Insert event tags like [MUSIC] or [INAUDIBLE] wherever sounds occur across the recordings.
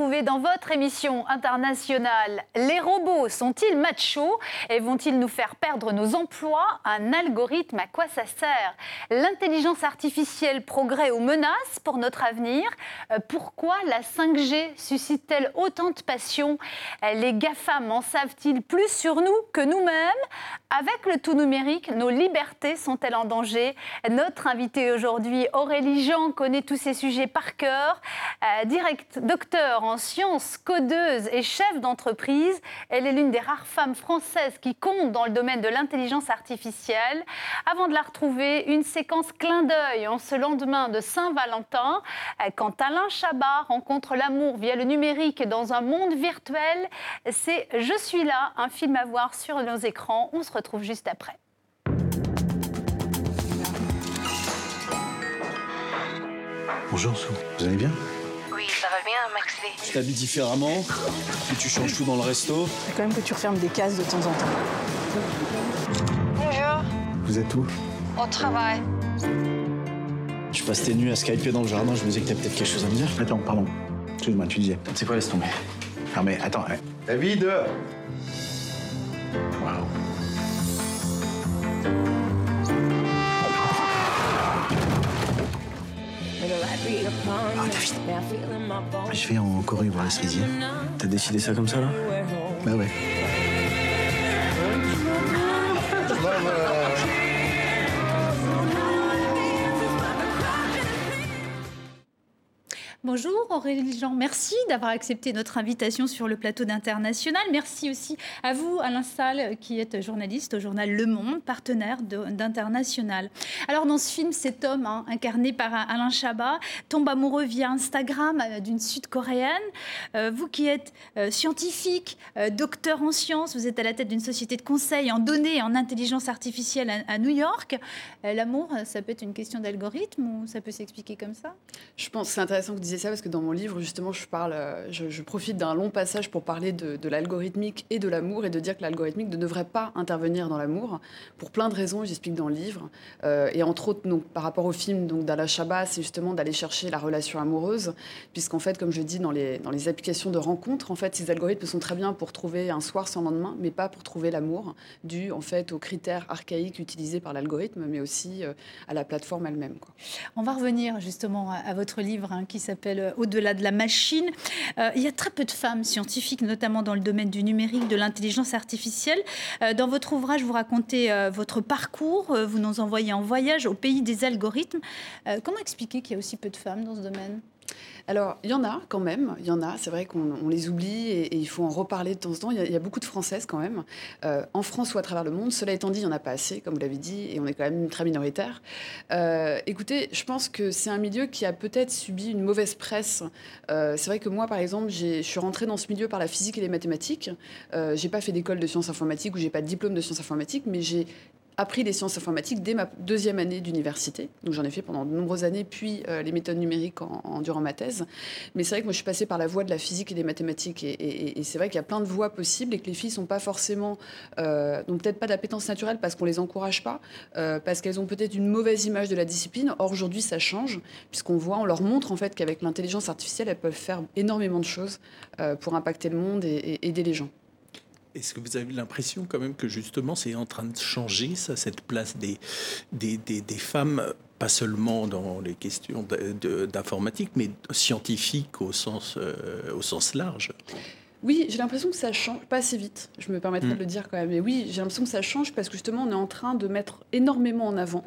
dans votre émission internationale. Les robots sont-ils machos et vont-ils nous faire perdre nos emplois? Un algorithme, à quoi ça sert? L'intelligence artificielle, progrès ou menace pour notre avenir? Euh, Pourquoi la 5G suscite-t-elle autant de passion? Les GAFAM en savent-ils plus sur nous que nous-mêmes? Avec le tout numérique, nos libertés sont-elles en danger? Notre invité aujourd'hui, Aurélie Jean, connaît tous ces sujets par cœur. Euh, direct, docteur en sciences, codeuse et chef d'entreprise, elle est l'une des rares femmes françaises qui compte dans le domaine de l'intelligence artificielle. Avant de la retrouver, une séquence clin d'œil en ce lendemain de Saint-Valentin, euh, quand Alain Chabat rencontre l'amour via le numérique dans un monde virtuel. C'est Je suis là, un film à voir sur nos écrans. On se retrouve juste après. Bonjour Sou, vous allez bien? Ça va bien, Maxley. Tu t'habilles différemment, puis tu changes tout dans le resto. Faut quand même que tu refermes des cases de temps en temps. Bonjour, Vous êtes où? Au travail. Tu passes tes nuits à skyper dans le jardin, je me disais que t'as peut-être quelque chose à me dire. Attends, pardon. Excuse-moi, tu disais. C'est quoi, laisse tomber? Non mais attends, ouais. David Waouh. Ah, David. Je vais en Corée voir la cerisier. T'as décidé ça comme ça, là? Bah ouais. Bonjour Aurélie Jean, merci d'avoir accepté notre invitation sur le plateau d'International. Merci aussi à vous, Alain Salle, qui est journaliste au journal Le Monde, partenaire d'International. Alors dans ce film, cet homme, hein, incarné par Alain Chabat, tombe amoureux via Instagram euh, d'une sud-coréenne. Euh, vous qui êtes euh, scientifique, docteur en sciences, vous êtes à la tête d'une société de conseil en données et en intelligence artificielle à, New York. L'amour, ça peut être une question d'algorithme ou ça peut s'expliquer comme ça? Je pense que c'est intéressant que vous disiez ça parce que dans mon livre, justement, je, parle, euh, je, profite d'un long passage pour parler de, l'algorithmique et de l'amour et de dire que l'algorithmique ne devrait pas intervenir dans l'amour pour plein de raisons, j'explique dans le livre. Euh, et entre autres, donc, par rapport au film d'Alain Chabat, c'est justement d'aller chercher la relation amoureuse, puisqu'en fait, comme je dis dans les, dans les applications de rencontres, en fait, ces algorithmes sont très bien pour trouver un soir sans lendemain, mais pas pour trouver l'amour, dû en fait aux critères archaïques utilisés par l'algorithme, mais aussi euh, à la plateforme elle-même. On va revenir justement à, à votre livre hein, qui s'appelle euh, Au-delà de la machine. Euh, il y a très peu de femmes scientifiques, notamment dans le domaine du numérique, de l'intelligence artificielle. Euh, dans votre ouvrage, vous racontez votre parcours, vous nous envoyez en voyage au pays des algorithmes. Comment expliquer qu'il y a aussi peu de femmes dans ce domaine? Alors, il y en a quand même, il y en a. C'est vrai qu'on on les oublie et, il faut en reparler de temps en temps. Il y a, beaucoup de Françaises quand même, euh, en France ou à travers le monde. Cela étant dit, il n'y en a pas assez, comme vous l'avez dit, et on est quand même très minoritaire. Euh, écoutez, je pense que c'est un milieu qui a peut-être subi une mauvaise presse. Euh, c'est vrai que moi, par exemple, je suis rentrée dans ce milieu par la physique et les mathématiques. J'ai pas fait d'école de sciences informatiques ou j'ai pas de diplôme de sciences informatiques, mais j'ai appris les sciences informatiques dès ma deuxième année d'université. Donc j'en ai fait pendant de nombreuses années, puis euh, les méthodes numériques en, durant ma thèse. Mais c'est vrai que moi je suis passée par la voie de la physique et des mathématiques. Et, c'est vrai qu'il y a plein de voies possibles et que les filles sont pas forcément, euh, n'ont peut-être pas d'appétence naturelle parce qu'on les encourage pas, euh, parce qu'elles ont peut-être une mauvaise image de la discipline. Or aujourd'hui ça change, puisqu'on voit, on leur montre en fait qu'avec l'intelligence artificielle, elles peuvent faire énormément de choses euh, pour impacter le monde et aider les gens. Est-ce que vous avez l'impression quand même que justement c'est en train de changer, ça, cette place des, des, des, des femmes, pas seulement dans les questions d'informatique, mais scientifiques au sens, euh, au sens large? Oui, j'ai l'impression que ça change, pas assez vite, je me permettrai Mm. de le dire quand même, mais oui, j'ai l'impression que ça change parce que justement on est en train de mettre énormément en avant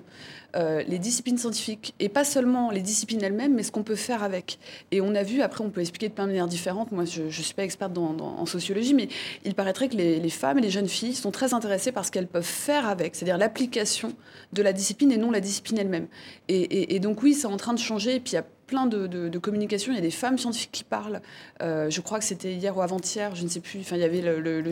euh, les disciplines scientifiques, et pas seulement les disciplines elles-mêmes, mais ce qu'on peut faire avec. Et on a vu, après on peut expliquer de plein de manières différentes, moi je ne suis pas experte dans- dans- en sociologie, mais il paraîtrait que les, les femmes et les jeunes filles sont très intéressées par ce qu'elles peuvent faire avec, c'est-à-dire l'application de la discipline et non la discipline elle-même. Et, et- et donc oui, c'est en train de changer, et puis il y a plein de, de, de communications, il y a des femmes scientifiques qui parlent, euh, je crois que c'était hier ou avant-hier, je ne sais plus. Enfin, il y avait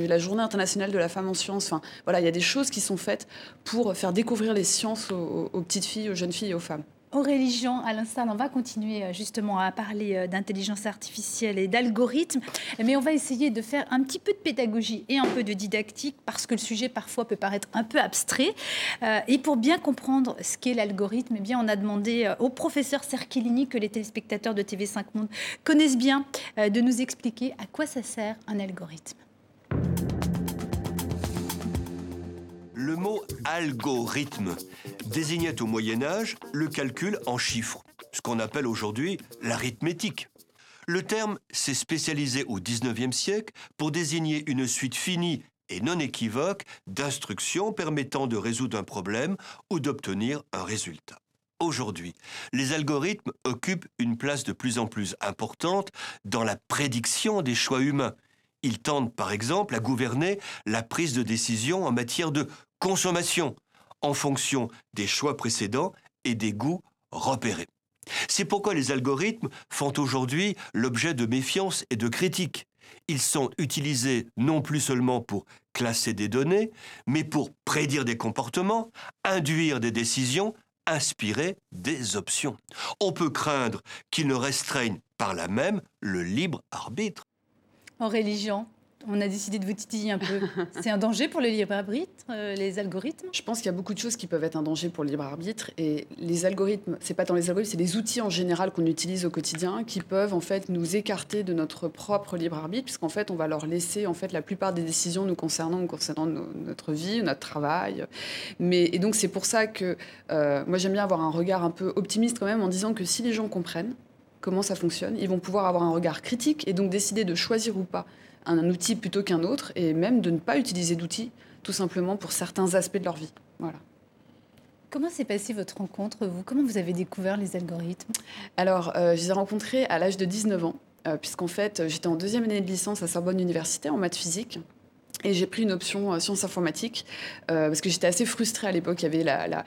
la Journée internationale de la femme en sciences. Enfin, voilà, il y a des choses qui sont faites pour faire découvrir les sciences aux petites filles, aux jeunes filles et aux femmes. Aurélie Jean, à l'instant, on va continuer euh, justement à parler euh, d'intelligence artificielle et d'algorithmes, mais on va essayer de faire un petit peu de pédagogie et un peu de didactique parce que le sujet parfois peut paraître un peu abstrait. Euh, et pour bien comprendre ce qu'est l'algorithme, eh bien, on a demandé au professeur Cerchilini, que les téléspectateurs de TV5 Monde connaissent bien, de nous expliquer à quoi ça sert un algorithme. Le mot algorithme désignait au Moyen Âge le calcul en chiffres, ce qu'on appelle aujourd'hui l'arithmétique. Le terme s'est spécialisé au XIXe siècle pour désigner une suite finie et non équivoque d'instructions permettant de résoudre un problème ou d'obtenir un résultat. Aujourd'hui, les algorithmes occupent une place de plus en plus importante dans la prédiction des choix humains. Ils tendent par exemple à gouverner la prise de décision en matière de consommation, en fonction des choix précédents et des goûts repérés. C'est pourquoi les algorithmes font aujourd'hui l'objet de méfiance et de critiques. Ils sont utilisés non plus seulement pour classer des données, mais pour prédire des comportements, induire des décisions, inspirer des options. On peut craindre qu'ils ne restreignent par là même le libre arbitre. En religion, on a décidé de vous titiller un peu. [LAUGHS] C'est un danger pour le libre arbitre, euh, les algorithmes? Je pense qu'il y a beaucoup de choses qui peuvent être un danger pour le libre arbitre. Et les algorithmes, c'est pas tant les algorithmes, c'est les outils en général qu'on utilise au quotidien qui peuvent en fait nous écarter de notre propre libre arbitre, puisqu'en fait on va leur laisser en fait la plupart des décisions nous concernant, concernant notre vie, notre travail. Mais et donc c'est pour ça que euh, moi j'aime bien avoir un regard un peu optimiste quand même en disant que si les gens comprennent comment ça fonctionne, ils vont pouvoir avoir un regard critique et donc décider de choisir ou pas un outil plutôt qu'un autre, et même de ne pas utiliser d'outils, tout simplement pour certains aspects de leur vie. Voilà. Comment s'est passée votre rencontre, vous? Comment vous avez découvert les algorithmes? Alors, euh, je les ai rencontrés à l'âge de 19 ans, euh, puisqu'en fait, j'étais en deuxième année de licence à Sorbonne Université en maths physique. Et j'ai pris une option euh, sciences informatiques euh, parce que j'étais assez frustrée à l'époque. Il y avait la,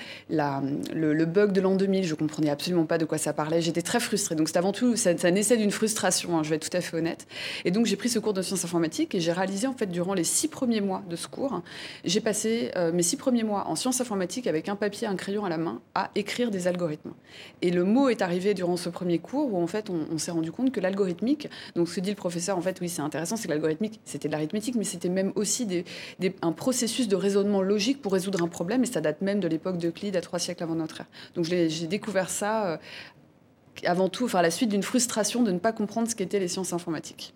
le, bug de l'an 2000, je comprenais absolument pas de quoi ça parlait. J'étais très frustrée. Donc c'était avant tout, ça, naissait d'une frustration, hein, je vais être tout à fait honnête. Et donc j'ai pris ce cours de sciences informatiques et j'ai réalisé en fait durant les six premiers mois de ce cours, j'ai passé euh, mes six premiers mois en sciences informatiques avec un papier, un crayon à la main à écrire des algorithmes. Et le mot est arrivé durant ce premier cours où en fait on, on s'est rendu compte que l'algorithmique, donc ce dit le professeur, en fait oui c'est intéressant, c'est que l'algorithmique c'était de l'arithmétique, mais c'était même aussi un processus de raisonnement logique pour résoudre un problème, et ça date même de l'époque d'Euclide, à trois siècles avant notre ère. Donc j'ai découvert ça euh, avant tout, enfin, à la suite d'une frustration de ne pas comprendre ce qu'étaient les sciences informatiques.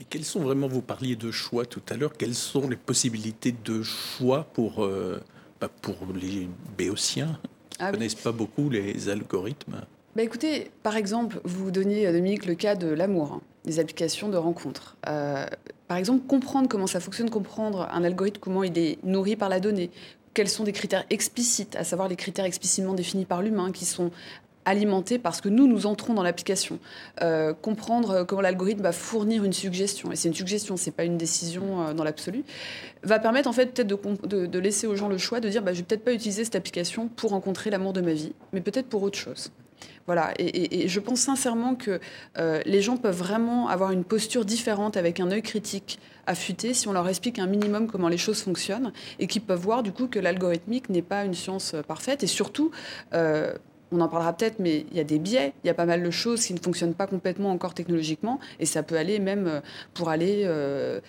Et quels sont vraiment, vous parliez de choix tout à l'heure, quelles sont les possibilités de choix pour, euh, bah, pour les béotiens qui ne ah connaissent pas beaucoup les algorithmes? Bah écoutez, par exemple, vous donniez, euh, Dominique, le cas de l'amour, hein, des applications de rencontres. Euh, par exemple, comprendre comment ça fonctionne, comprendre un algorithme, comment il est nourri par la donnée, quels sont des critères explicites, à savoir les critères explicitement définis par l'humain, qui sont alimentés parce que nous, nous entrons dans l'application. Euh, comprendre comment l'algorithme va fournir une suggestion, et c'est une suggestion, c'est pas une décision dans l'absolu, va permettre en fait peut-être de, de, laisser aux gens le choix de dire bah, je vais peut-être pas utiliser cette application pour rencontrer l'amour de ma vie, mais peut-être pour autre chose. Voilà, et, je pense sincèrement que euh, les gens peuvent vraiment avoir une posture différente avec un œil critique affûté si on leur explique un minimum comment les choses fonctionnent et qu'ils peuvent voir du coup que l'algorithmique n'est pas une science euh, parfaite et surtout euh, on en parlera peut-être, mais il y a des biais, il y a pas mal de choses qui ne fonctionnent pas complètement encore technologiquement, et ça peut aller même pour aller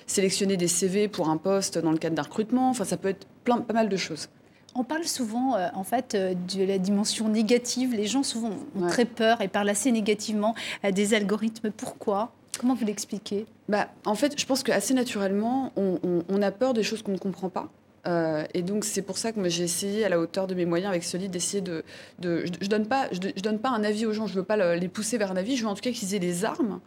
sélectionner des CV pour un poste dans le cadre d'un recrutement, enfin ça peut être plein, pas mal de choses. On parle souvent, euh, en fait, euh, de la dimension négative. Les gens souvent ont très peur et parlent assez négativement à des algorithmes. Pourquoi? Comment vous l'expliquez? Bah, En fait, je pense qu'assez naturellement, on, a peur des choses qu'on ne comprend pas. Euh, et donc c'est pour ça que j'ai essayé à la hauteur de mes moyens avec ce livre d'essayer de, je, ne donne pas je, donne pas un avis aux gens je veux pas les pousser vers un avis je veux en tout cas qu'ils aient les armes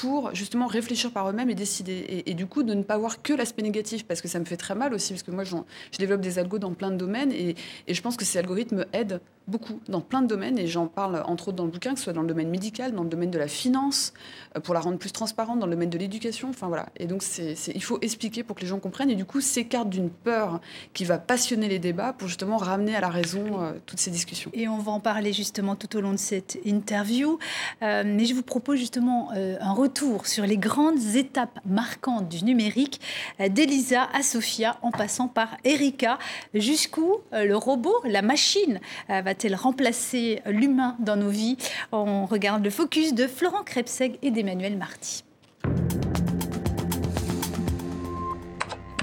pour justement réfléchir par eux-mêmes et décider. Et, du coup, de ne pas voir que l'aspect négatif, parce que ça me fait très mal aussi, parce que moi, je développe des algos dans plein de domaines, et, je pense que ces algorithmes aident beaucoup dans plein de domaines, et j'en parle entre autres dans le bouquin, que ce soit dans le domaine médical, dans le domaine de la finance, euh, pour la rendre plus transparente, dans le domaine de l'éducation, enfin voilà. Et donc, c'est, il faut expliquer pour que les gens comprennent, et du coup, s'écarte d'une peur qui va passionner les débats pour justement ramener à la raison euh, toutes ces discussions. Et on va en parler justement tout au long de cette interview, euh, mais je vous propose justement un retour sur les grandes étapes marquantes du numérique, d'Elisa à Sophia, en passant par Erika, jusqu'où le robot, la machine, va va-t-elle remplacer l'humain dans nos vies? On regarde le focus de Florent Krebseg et d'Emmanuel Marty.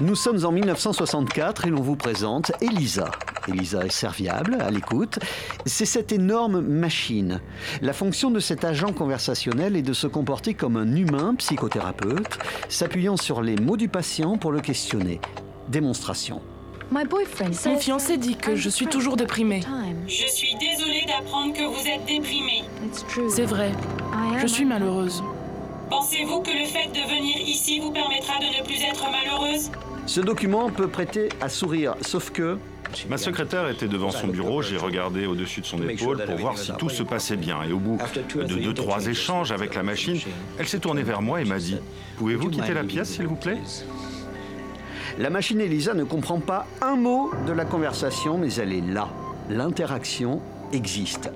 Nous sommes en 1964 et l'on vous présente Elisa. Elisa est serviable, à l'écoute. C'est cette énorme machine. La fonction de cet agent conversationnel est de se comporter comme un humain psychothérapeute, s'appuyant sur les mots du patient pour le questionner. Démonstration. Mon fiancé dit que je suis toujours déprimée. Je suis désolée d'apprendre que vous êtes déprimée. C'est vrai. Je suis malheureuse. Pensez-vous que le fait de venir ici vous permettra de ne plus être malheureuse? Ce document peut prêter à sourire, sauf que Ma secrétaire était devant son bureau, j'ai regardé au-dessus de son épaule pour voir si tout se passait bien. Et au bout de deux, trois échanges avec la machine, elle s'est tournée vers moi et m'a dit Pouvez-vous quitter la pièce, s'il vous plaît? la machine Elisa ne comprend pas un mot de la conversation, mais elle est là. L'interaction existe.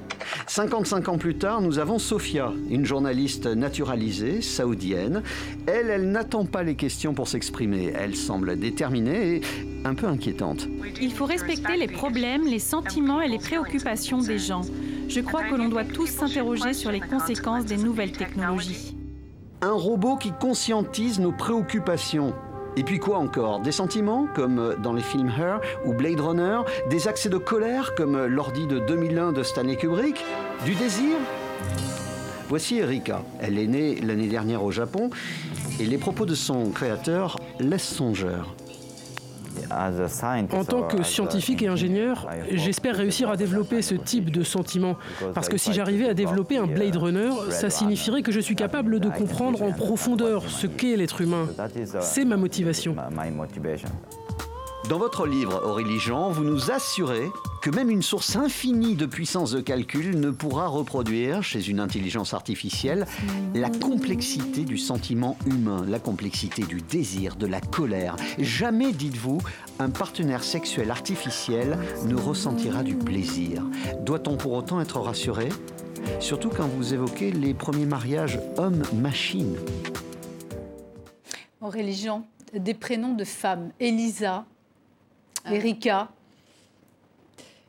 55 ans plus tard, nous avons Sophia, une journaliste naturalisée, saoudienne. Elle, elle n'attend pas les questions pour s'exprimer. Elle semble déterminée et un peu inquiétante. Il faut respecter les problèmes, les sentiments et les préoccupations des gens. Je crois que l'on doit tous s'interroger sur les conséquences des nouvelles technologies. Un robot qui conscientise nos préoccupations. Et puis quoi encore? Des sentiments, comme dans les films Her ou Blade Runner? Des accès de colère, comme l'ordi de 2001 de Stanley Kubrick? Du désir? Voici Erika. Elle est née l'année dernière au Japon et les propos de son créateur laissent songeur. En tant que scientifique et ingénieur, j'espère réussir à développer ce type de sentiment. Parce que si j'arrivais à développer un Blade Runner, ça signifierait que je suis capable de comprendre en profondeur ce qu'est l'être humain. C'est ma motivation. Dans votre livre Aurélie Jean, vous nous assurez que même une source infinie de puissance de calcul ne pourra reproduire chez une intelligence artificielle la complexité du sentiment humain, la complexité du désir, de la colère. Jamais, dites-vous, un partenaire sexuel artificiel ne ressentira du plaisir. Doit-on pour autant être rassuré? Surtout quand vous évoquez les premiers mariages homme-machine. Aurélie Jean, des prénoms de femmes. Elisa. Erika.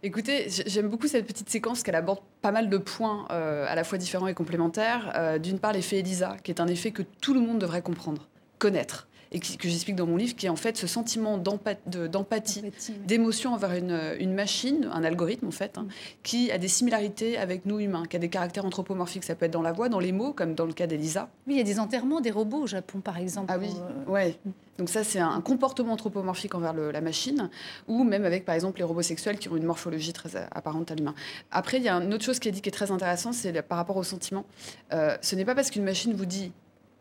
Écoutez, j'aime beaucoup cette petite séquence qu'elle aborde pas mal de points euh, à la fois différents et complémentaires. Euh, d'une part, l'effet Elisa, qui est un effet que tout le monde devrait comprendre, connaître et que j'explique dans mon livre, qui est en fait ce sentiment d'empathie, d'émotion envers une, machine, un algorithme en fait, hein, qui a des similarités avec nous humains, qui a des caractères anthropomorphiques. Ça peut être dans la voix, dans les mots, comme dans le cas d'Elisa. Oui, il y a des enterrements des robots au Japon, par exemple. Ah oui, euh, ouais. Donc ça, c'est un comportement anthropomorphique envers la machine, ou même avec, par exemple, les robots sexuels qui ont une morphologie très apparente à l'humain. Après, il y a une autre chose qui est dit qui est très intéressante, c'est par rapport au sentiment. Euh, ce n'est pas parce qu'une machine vous dit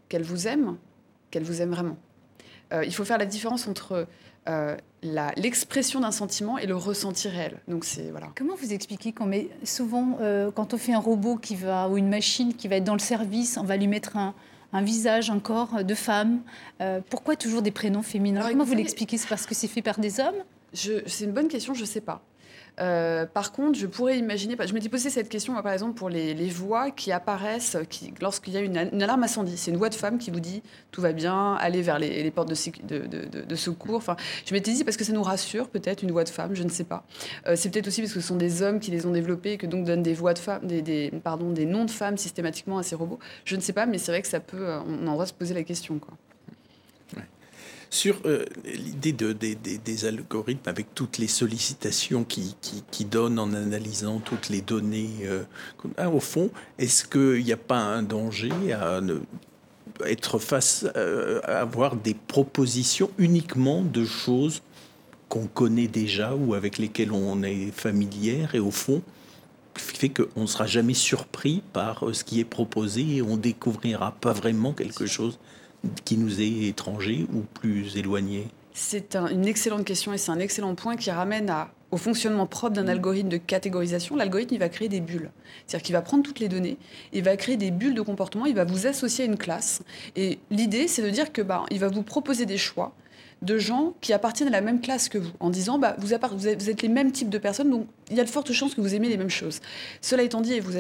qu'elle vous aime qu'elle vous aime vraiment. Euh, il faut faire la différence entre euh, l'expression d'un sentiment et le ressenti réel. Donc c'est voilà. Comment vous expliquez qu'on met souvent euh, quand on fait un robot qui va ou une machine qui va être dans le service, on va lui mettre un, visage, un corps de femme. pourquoi toujours des prénoms féminins? Comment vous l'expliquez? C'est parce que c'est fait par des hommes? C'est une bonne question, je ne sais pas. Euh, par contre, je pourrais imaginer, je m'étais posé cette question, par exemple, pour les, voix qui apparaissent qui, lorsqu'il y a une, alarme incendie. C'est une voix de femme qui vous dit tout va bien, allez vers les, portes de, secours. Enfin, je m'étais dit parce que ça nous rassure, peut-être, une voix de femme, je ne sais pas. Euh, c'est peut-être aussi parce que ce sont des hommes qui les ont développés, que donc donnent des voix de femmes, des, noms de femmes systématiquement à ces robots. Je ne sais pas, mais c'est vrai que ça peut, euh, on en se poser la question. Sur euh, l'idée de, des algorithmes avec toutes les sollicitations qui, qui, donnent en analysant toutes les données. Euh, ah, au fond, est-ce qu'il n'y a pas un danger à être face euh, à avoir des propositions uniquement de choses qu'on connaît déjà ou avec lesquelles on est familière et au fond fait qu'on ne sera jamais surpris par ce qui est proposé et on découvrira pas vraiment quelque chose qui nous est étranger ou plus éloigné C'est une excellente question et c'est un excellent point qui ramène au fonctionnement propre d'un algorithme de catégorisation. L'algorithme, il va créer des bulles. C'est-à-dire qu'il va prendre toutes les données, il va créer des bulles de comportement, il va vous associer à une classe. Et l'idée, c'est de dire que bah, il va vous proposer des choix de gens qui appartiennent à la même classe que vous, en disant bah, vous, êtes, les mêmes types de personnes, donc il y a de fortes chances que vous aimez les mêmes choses. Cela étant dit, et vous,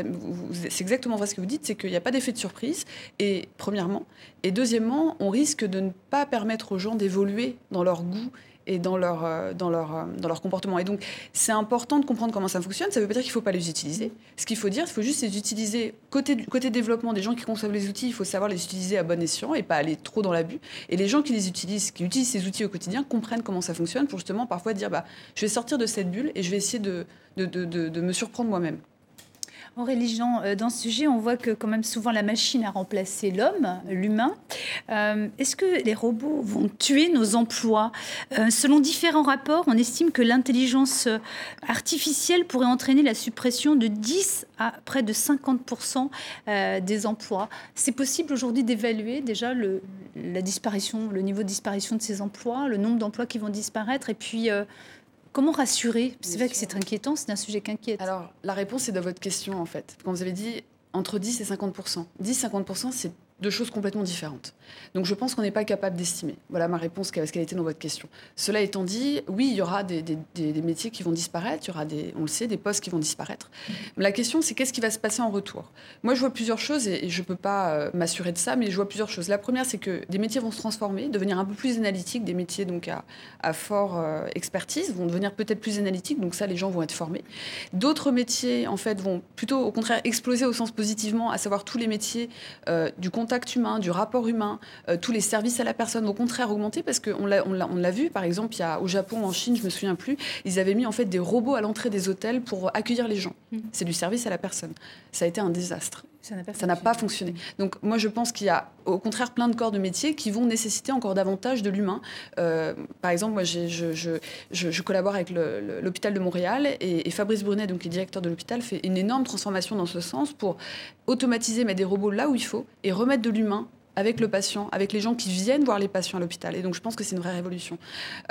c'est exactement vrai ce que vous dites, c'est qu'il n'y a pas d'effet de surprise, et premièrement, et deuxièmement, on risque de ne pas permettre aux gens d'évoluer dans leur goût et dans leur, euh, dans leur, euh, dans leur comportement. Et donc, c'est important de comprendre comment ça fonctionne. Ça veut pas dire qu'il ne faut pas les utiliser. Ce qu'il faut dire, il faut juste les utiliser. Côté, côté développement, des gens qui conçoivent les outils, il faut savoir les utiliser à bon escient et pas aller trop dans l'abus. Et les gens qui les utilisent, qui utilisent ces outils au quotidien, comprennent comment ça fonctionne pour justement parfois dire bah, je vais sortir de cette bulle et je vais essayer de, de, de, de me surprendre moi-même. Aurélie Jean, euh, dans ce sujet, on voit que quand même souvent la machine a remplacé l'homme, l'humain. Euh, est-ce que les robots vont tuer nos emplois? Euh, Selon différents rapports, on estime que l'intelligence artificielle pourrait entraîner la suppression de 10 à près de 50% des emplois. C'est possible aujourd'hui d'évaluer déjà le, la disparition, le niveau de disparition de ces emplois, le nombre d'emplois qui vont disparaître et puis Comment rassurer? C'est vrai que c'est inquiétant, c'est un sujet qui inquiète. Alors, la réponse est dans votre question, en fait. Quand vous avez dit entre 10 et 50 10-50 c'est deux choses complètement différentes. Donc je pense qu'on n'est pas capable d'estimer. Voilà ma réponse quelle a été dans votre question. Cela étant dit, oui, il y aura des, métiers qui vont disparaître, il y aura des, on le sait, des postes qui vont disparaître. La question, c'est qu'est-ce qui va se passer en retour? Moi, je vois plusieurs choses et, je ne peux pas euh, m'assurer de ça, mais je vois plusieurs choses. La première, c'est que des métiers vont se transformer, devenir un peu plus analytiques, des métiers donc à, à fort euh, expertise vont devenir peut-être plus analytiques, donc ça, les gens vont être formés. D'autres métiers, en fait, vont plutôt au contraire exploser au sens positivement, à savoir tous les métiers euh, du contact contact humain, du rapport humain, euh, tous les services à la personne, au contraire augmenter parce qu'on l'a, on l'a, vu, par exemple, il y a, au Japon, en Chine, je me souviens plus, ils avaient mis en fait des robots à l'entrée des hôtels pour accueillir les gens. Mmh. C'est du service à la personne. Ça a été un désastre. Ça n'a pas, fonctionné. Donc moi je pense qu'il y a au contraire plein de corps de métiers qui vont nécessiter encore davantage de l'humain. Euh, par exemple, moi je, je, je, collabore avec l'hôpital de Montréal et, et, Fabrice Brunet, donc qui est directeur de l'hôpital, fait une énorme transformation dans ce sens pour automatiser, mettre des robots là où il faut et remettre de l'humain avec le patient, avec les gens qui viennent voir les patients à l'hôpital. Et donc, je pense que c'est une vraie révolution.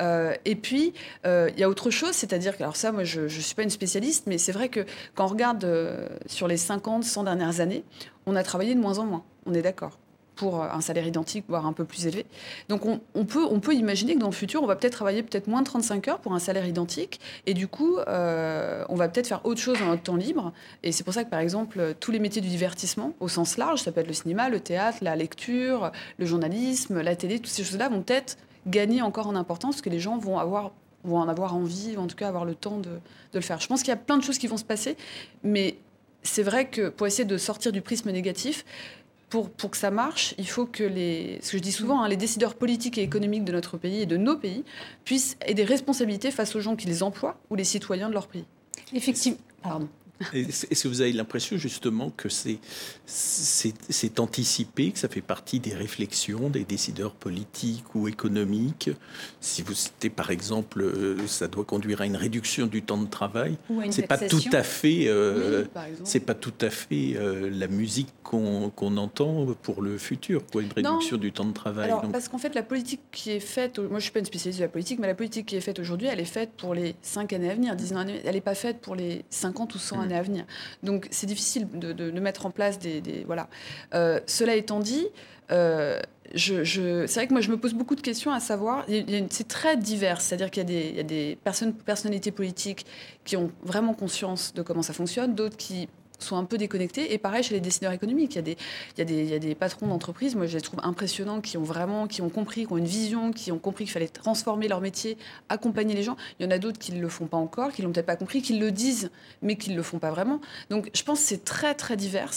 Euh, et puis, euh, il y a autre chose, c'est-à-dire que, alors ça, moi, je ne suis pas une spécialiste, mais c'est vrai que quand on regarde euh, sur les 50, 100 dernières années, on a travaillé de moins en moins. On est d'accord pour un salaire identique, voire un peu plus élevé. Donc on, peut, on peut imaginer que dans le futur, on va peut-être travailler peut-être moins de 35 heures pour un salaire identique, et du coup, euh, on va peut-être faire autre chose dans notre temps libre. Et c'est pour ça que, par exemple, tous les métiers du divertissement, au sens large, ça peut être le cinéma, le théâtre, la lecture, le journalisme, la télé, toutes ces choses-là vont peut-être gagner encore en importance, parce que les gens vont avoir vont en avoir envie, ou en tout cas avoir le temps de, de le faire. Je pense qu'il y a plein de choses qui vont se passer, mais c'est vrai que pour essayer de sortir du prisme négatif, pour, que ça marche, il faut que les, ce que je dis souvent, hein, les décideurs politiques et économiques de notre pays et de nos pays puissent aider des responsabilités face aux gens qui les emploient ou les citoyens de leur pays. Effectivement. Pardon. Est-ce que vous avez l'impression justement que c'est anticipé, que ça fait partie des réflexions des décideurs politiques ou économiques? Si vous citez par exemple, euh, ça doit conduire à une réduction du temps de travail, c'est pas tout à fait, euh, c'est pas tout à fait euh, la musique qu'on entend pour le futur, quoi, une réduction du temps de travail. Alors, parce qu'en fait, la politique qui est faite, moi je suis pas une spécialiste de la politique, mais la politique qui est faite aujourd'hui, elle est faite pour les 5 années à venir, 10 ans elle n'est pas faite pour les 50 ou 100 années à venir. Donc c'est difficile de, mettre en place des... voilà. Euh, cela étant dit, euh, c'est vrai que moi je me pose beaucoup de questions à savoir, c'est très divers, c'est-à-dire qu'il y y a des personnes, personnalités politiques qui ont vraiment conscience de comment ça fonctionne, d'autres qui sont un peu déconnectés. Et pareil chez les décideurs économiques, il y a des, il y a des, il y a des patrons d'entreprise, moi je les trouve impressionnants, qui ont vraiment, qui ont compris, qui ont une vision, qui ont compris qu'il fallait transformer leur métier, accompagner les gens. Il y en a d'autres qui ne le font pas encore, qui l'ont peut-être pas compris, qui le disent, mais qui ne le font pas vraiment. Donc je pense que c'est très très divers.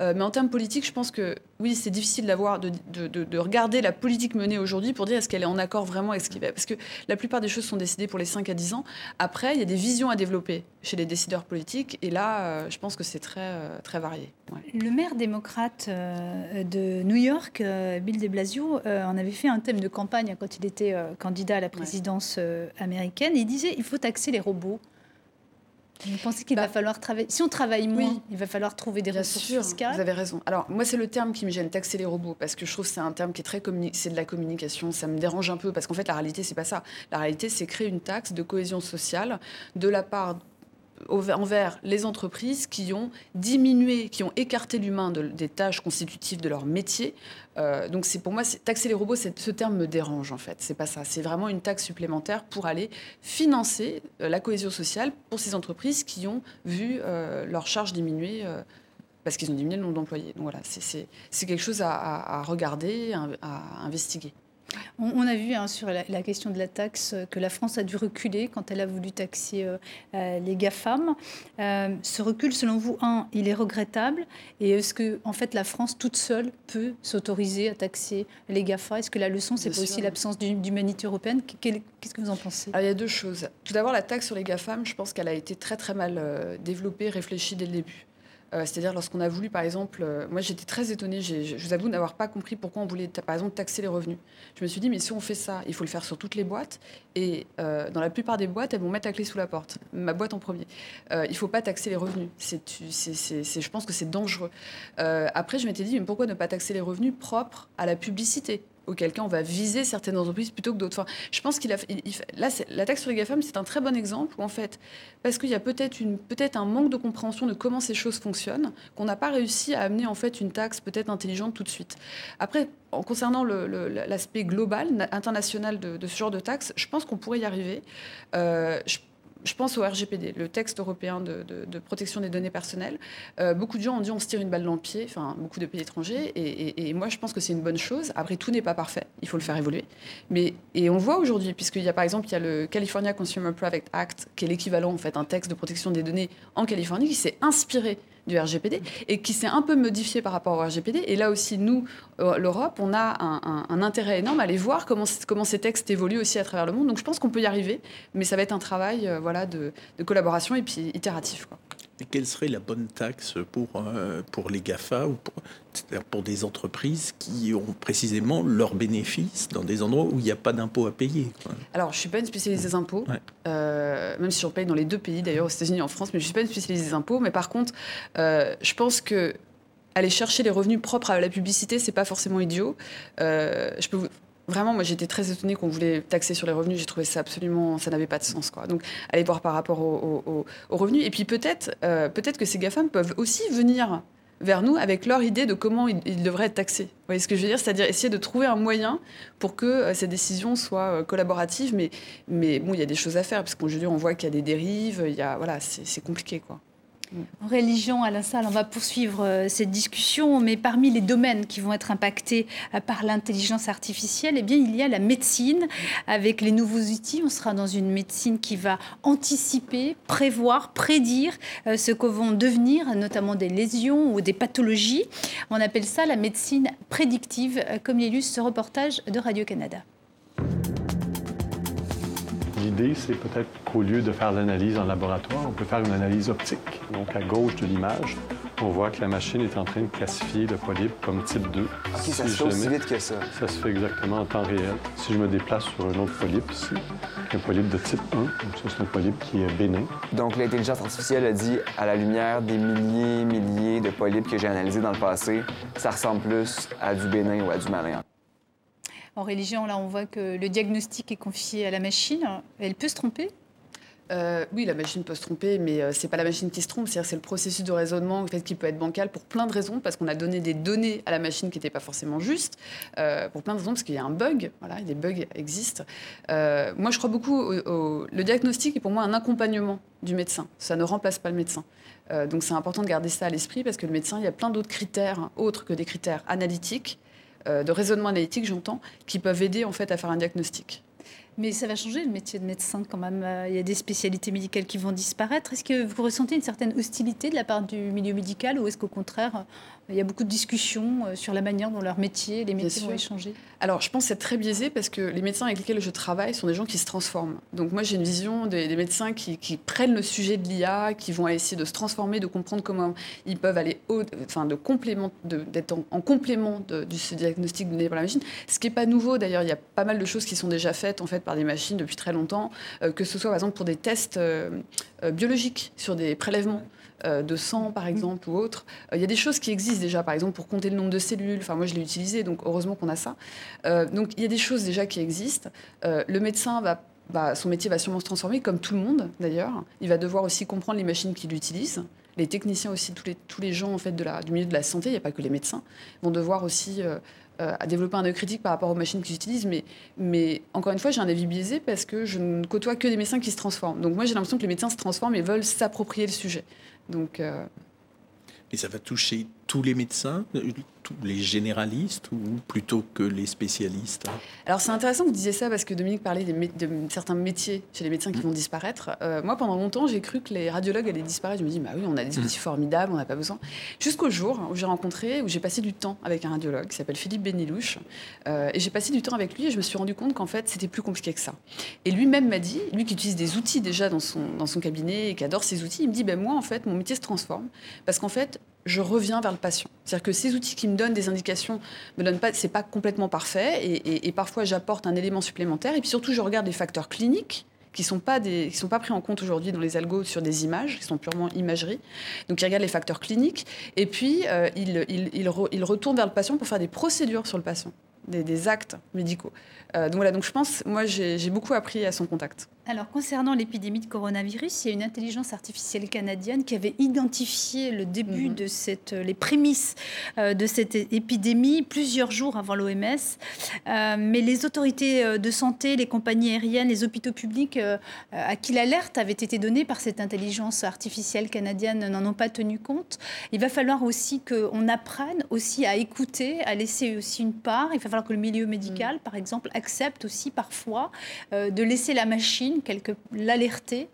Euh, mais en termes politiques, je pense que oui, c'est difficile d'avoir, de, de, de, regarder la politique menée aujourd'hui pour dire est-ce qu'elle est en accord vraiment avec ce qui va. Parce que la plupart des choses sont décidées pour les 5 à 10 ans. Après, il y a des visions à développer chez les décideurs politiques. Et là, euh, je pense que c'est très, euh, très varié. Le maire démocrate euh, de New York, Bill de Blasio, en avait fait un thème de campagne quand il était candidat à la présidence américaine. Il disait il faut taxer les robots. Vous pensez qu'il va bah, falloir travailler Si on travaille moins, il va falloir trouver des ressources sûr, fiscales. Vous avez raison. Alors moi, c'est le terme qui me gêne, taxer les robots, parce que je trouve que c'est un terme qui est très c'est de la communication. Ça me dérange un peu parce qu'en fait, la réalité, c'est pas ça. La réalité, c'est créer une taxe de cohésion sociale de la part envers les entreprises qui ont diminué, qui ont écarté l'humain des tâches constitutives de leur métier. Euh, donc c'est pour moi, taxer les robots, ce terme me dérange en fait. C'est pas ça. C'est vraiment une taxe supplémentaire pour aller financer euh, la cohésion sociale pour ces entreprises qui ont vu euh, leur charge diminuer. parce qu'ils ont diminué le nombre d'employés. Donc voilà, c'est quelque chose à, regarder, à investiguer. On, a vu hein, sur la, question de la taxe que la France a dû reculer quand elle a voulu taxer euh, euh, les GAFAM. Euh, ce recul, selon vous, un, il est regrettable? Et est-ce que, en fait, la France toute seule peut s'autoriser à taxer les GAFA? Est-ce que la leçon, c'est pas aussi l'absence d'humanité européenne? Qu'est-ce que vous en pensez? Il y a deux choses. Tout d'abord, la taxe sur les GAFAM, je pense qu'elle a été très très mal développée, réfléchie dès le début. Euh, c'est-à-dire lorsqu'on a voulu, par exemple, euh, moi j'étais très étonnée, je vous avoue n'avoir pas compris pourquoi on voulait, par exemple, taxer les revenus. Je me suis dit, mais si on fait ça, il faut le faire sur toutes les boîtes, et euh, dans la plupart des boîtes, elles vont mettre la clé sous la porte, ma boîte en premier. il ne faut pas taxer les revenus, je pense que c'est dangereux. après, je m'étais dit, mais pourquoi ne pas taxer les revenus propres à la publicité? Auquel on va viser certaines entreprises plutôt que d'autres. Je pense qu'il a, là, la taxe sur les GAFAM, c'est un très bon exemple où, en fait, parce qu'il y a peut-être peut un manque de compréhension de comment ces choses fonctionnent, qu'on n'a pas réussi à amener en fait une taxe peut-être intelligente tout de suite. Après, en concernant l'aspect global, international de, ce genre de taxe, je pense qu'on pourrait y arriver. Euh, pense au RGPD, le texte européen de, protection des données personnelles. Euh, beaucoup de gens ont dit on se tire une balle dans le pied, enfin beaucoup de pays étrangers, et, moi je pense que c'est une bonne chose. Après, tout n'est pas parfait, il faut le faire évoluer. Mais, et on voit aujourd'hui, puisqu'il y a par exemple il y a le California Consumer Private Act, qui est l'équivalent en fait un texte de protection des données en Californie, qui s'est inspiré du RGPD et qui s'est un peu modifié par rapport au RGPD. Et là aussi, nous, euh, l'Europe, on a un, intérêt énorme à aller voir comment, comment ces textes évoluent aussi à travers le monde. Donc je pense qu'on peut y arriver, mais ça va être un travail euh, voilà, de, collaboration et puis itératif. Quelle serait la bonne taxe pour, euh, pour les GAFA ou pour, pour des entreprises qui ont précisément leurs bénéfices dans des endroits où il n'y a pas d'impôt à payer Alors, je ne suis pas une spécialiste des impôts, euh, même si je paye dans les deux pays, d'ailleurs aux États-Unis et en France, mais je ne suis pas une spécialiste des impôts. Mais par contre, euh, je pense que aller chercher les revenus propres à la publicité, c'est pas forcément idiot. je peux vous, Vraiment, moi j'étais très étonnée qu'on voulait taxer sur les revenus. J'ai trouvé ça absolument, ça n'avait pas de sens. Quoi. Donc, allez voir par rapport aux revenus. Et puis peut-être, euh, peut-être que ces GAFAM peuvent aussi venir vers nous avec leur idée de comment ils, devraient être taxés. Vous voyez ce que je veux dire? C'est-à-dire essayer de trouver un moyen pour que euh, ces décisions soient euh, collaboratives. Mais, mais bon, il y a des choses à faire parce qu'aujourd'hui on voit qu'il y a des dérives. Il y a, voilà, c'est compliqué, quoi. En religion, à la salle, on va poursuivre euh, cette discussion, mais parmi les domaines qui vont être impactés euh, par l'intelligence artificielle, eh bien, il y a la médecine. Avec les nouveaux outils, on sera dans une médecine qui va anticiper, prévoir, prédire euh, ce que vont devenir notamment des lésions ou des pathologies. On appelle ça la médecine prédictive, comme l'illustre ce reportage de Radio-Canada. L'idée, c'est peut-être qu'au lieu de faire l'analyse en laboratoire, on peut faire une analyse optique. Donc, à gauche de l'image, on voit que la machine est en train de classifier le polype comme type 2. si ça se fait aussi vite que ça? Ça se fait exactement en temps réel. Si je me déplace sur un autre polype ici, un polype de type 1, donc ça, c'est un polype qui est bénin. Donc, l'intelligence artificielle a dit, à la lumière des milliers, milliers de polypes que j'ai analysés dans le passé, ça ressemble plus à du bénin ou à du malin. En religion, là, on voit que le diagnostic est confié à la machine. Elle peut se tromper? Euh, oui, la machine peut se tromper, mais euh, c'est pas la machine qui se trompe, c'est le processus de raisonnement qui peut être bancal pour plein de raisons, parce qu'on a donné des données à la machine qui n'étaient pas forcément justes, euh, pour plein de raisons, parce qu'il y a un bug, voilà, des bugs existent. moi, je crois beaucoup au, Le diagnostic est pour moi un accompagnement du médecin, ça ne remplace pas le médecin. donc c'est important de garder ça à l'esprit, parce que le médecin, il y a plein d'autres critères, autres que des critères analytiques, euh, de raisonnement analytique, j'entends, qui peuvent aider en fait à faire un diagnostic. Mais ça va changer le métier de médecin quand même. Euh, il y a des spécialités médicales qui vont disparaître. Est-ce que vous ressentez une certaine hostilité de la part du milieu médical ou est-ce qu'au contraire, il y a beaucoup de discussions euh, sur la manière dont leur métier, les métiers vont échanger? Alors, je pense que c'est très biaisé parce que les médecins avec lesquels je travaille sont des gens qui se transforment. Donc, moi, j'ai une vision des, médecins qui, prennent le sujet de l'IA, qui vont essayer de se transformer, de comprendre comment ils peuvent aller au, enfin, de complément, d'être en, complément de, ce diagnostic donné par la machine. Ce qui n'est pas nouveau, d'ailleurs, il y a pas mal de choses qui sont déjà faites en fait par des machines depuis très longtemps, euh, que ce soit par exemple pour des tests euh, biologiques sur des prélèvements. Euh, de sang, par exemple, ou autre. Euh, il y a des choses qui existent déjà, par exemple, pour compter le nombre de cellules. Enfin, moi, je l'ai utilisé, donc heureusement qu'on a ça. Euh, donc, il y a des choses déjà qui existent. le médecin va son métier va sûrement se transformer, comme tout le monde d'ailleurs. Il va devoir aussi comprendre les machines qu'il utilise. Les techniciens aussi, tous les, tous les gens en fait, de la, du milieu de la santé, il n'y a pas que les médecins, vont devoir aussi développer un œil critique par rapport aux machines qu'ils utilisent. Mais, mais encore une fois, j'ai un avis biaisé parce que je ne côtoie que des médecins qui se transforment. Donc moi, j'ai l'impression que les médecins se transforment et veulent s'approprier le sujet. Donc, euh, Mais ça va toucher tous les médecins, les généralistes ou plutôt que les spécialistes Alors c'est intéressant que vous disiez ça parce que Dominique parlait des de certains métiers chez les médecins qui vont disparaître. Euh, moi, pendant longtemps, j'ai cru que les radiologues allaient disparaître. Je me dis, bah oui, on a des outils formidables, on n'a pas besoin. Jusqu'au jour où j'ai rencontré, où j'ai passé du temps avec un radiologue qui s'appelle Philippe Benilouche. Euh, et j'ai passé du temps avec lui et je me suis rendu compte qu'en fait, c'était plus compliqué que ça. Et lui-même m'a dit, lui qui utilise des outils déjà dans son, dans son cabinet et qui adore ces outils, il me dit, ben moi, en fait, mon métier se transforme parce qu'en fait, je reviens vers le patient. C'est-à-dire que ces outils qui me donnent des indications me donnent pas, pas complètement parfait, et, parfois j'apporte un élément supplémentaire. Et puis surtout, je regarde les facteurs cliniques qui sont des, sont pas pris en compte aujourd'hui dans les algos sur des images, qui sont purement imagerie. Donc, il regarde les facteurs cliniques, et puis euh, il, il, il, retourne vers le patient pour faire des procédures sur le patient, des, actes médicaux. Euh, donc voilà, donc je pense, moi j'ai beaucoup appris à son contact. Alors, concernant l'épidémie de coronavirus, il y a une intelligence artificielle canadienne qui avait identifié le début mhm. de cette, les prémices euh, de cette épidémie plusieurs jours avant l'OMS. Euh, mais les autorités euh, de santé, les compagnies aériennes, les hôpitaux publics à qui l'alerte avait été donnée par cette intelligence artificielle canadienne n'en ont pas tenu compte. Il va falloir aussi qu'on apprenne aussi à écouter, à laisser aussi une part. Il va falloir que le milieu médical, mhm. par exemple, accepte aussi parfois de laisser la machine quelque l'alerter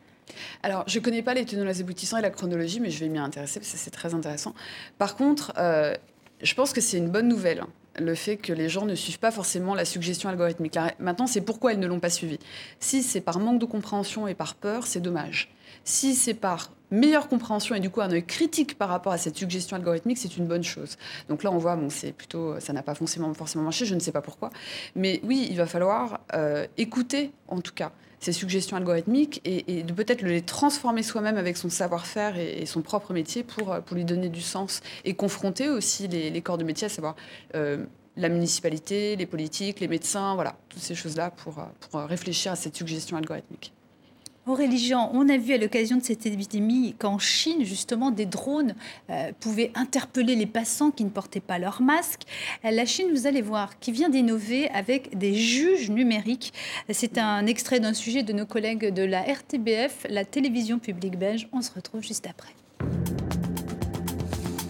alors, je ne connais pas les tenants, les aboutissants et la chronologie, mais je vais m'y intéresser parce que c'est très intéressant. Par contre, euh, je pense que c'est une bonne nouvelle, hein, le fait que les gens ne suivent pas forcément la suggestion algorithmique. maintenant, c'est pourquoi ils ne l'ont pas suivi. Si c'est par manque de compréhension et par peur, c'est dommage. Si c'est par meilleure compréhension et du coup un œil critique par rapport à cette suggestion algorithmique, c'est une bonne chose. Donc là, on voit, bon, c'est plutôt, ça n'a pas forcément, forcément marché, je ne sais pas pourquoi. Mais oui, il va falloir euh, écouter, en tout cas, ces suggestions algorithmiques et, de peut-être les transformer soi-même avec son savoir-faire et, son propre métier pour, pour lui donner du sens et confronter aussi les, corps de métier, à savoir euh, la municipalité, les politiques, les médecins, voilà, toutes ces choses-là pour, pour réfléchir à cette suggestion algorithmique. Aurélie Jean, on a vu à l'occasion de cette épidémie qu'en Chine, justement, des drones euh, pouvaient interpeller les passants qui ne portaient pas leur masque. La Chine, vous allez voir, qui vient d'innover avec des juges numériques. C'est un extrait d'un sujet de nos collègues de la RTBF, la télévision publique belge. On se retrouve juste après.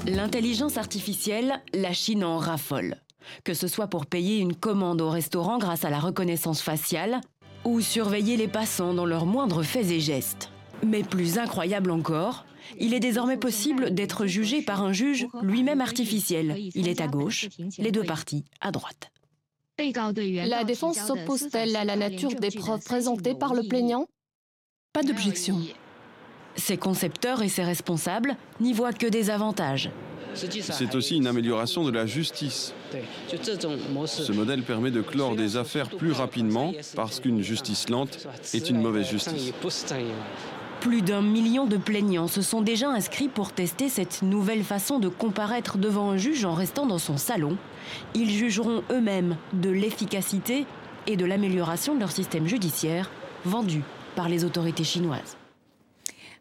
L'intelligence artificielle, la Chine en raffole. Que ce soit pour payer une commande au restaurant grâce à la reconnaissance faciale, ou surveiller les passants dans leurs moindres faits et gestes. Mais plus incroyable encore, il est désormais possible d'être jugé par un juge lui-même artificiel. Il est à gauche, les deux parties à droite. La défense s'oppose-t-elle à la nature des preuves présentées par le plaignant? Pas d'objection. Ses concepteurs et ses responsables n'y voient que des avantages. C'est aussi une amélioration de la justice. Ce modèle permet de clore des affaires plus rapidement parce qu'une justice lente est une mauvaise justice. Plus d'un million de plaignants se sont déjà inscrits pour tester cette nouvelle façon de comparaître devant un juge en restant dans son salon. Ils jugeront eux-mêmes de l'efficacité et de l'amélioration de leur système judiciaire vendu par les autorités chinoises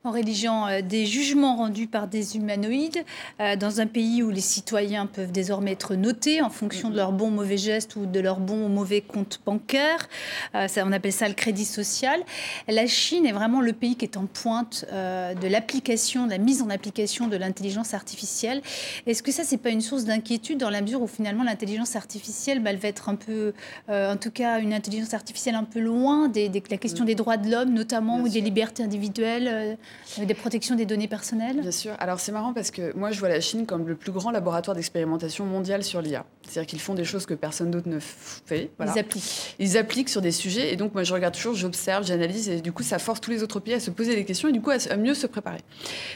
en religion euh, des jugements rendus par des humanoïdes euh, dans un pays où les citoyens peuvent désormais être notés en fonction de leur bon ou mauvais geste ou de leur bon ou mauvais compte bancaire. Euh, on appelle ça le crédit social. La Chine est vraiment le pays qui est en pointe de l'application, de la mise en application de l'intelligence artificielle. Est-ce que ça, c'est pas une source d'inquiétude dans la mesure où finalement l'intelligence artificielle, bah, elle va être un peu, en tout cas, une intelligence artificielle un peu loin de la question des droits de l'homme, notamment, ou des libertés individuelles des protections des données personnelles Bien sûr. Alors c'est marrant parce que moi je vois la Chine comme le plus grand laboratoire d'expérimentation mondial sur l'IA. C'est-à-dire qu'ils font des choses que personne d'autre ne fait. Ils appliquent. Ils appliquent sur des sujets et donc moi je regarde toujours, j'observe, j'analyse et du coup ça force tous les autres pays à se poser des questions et du coup à, mieux se préparer.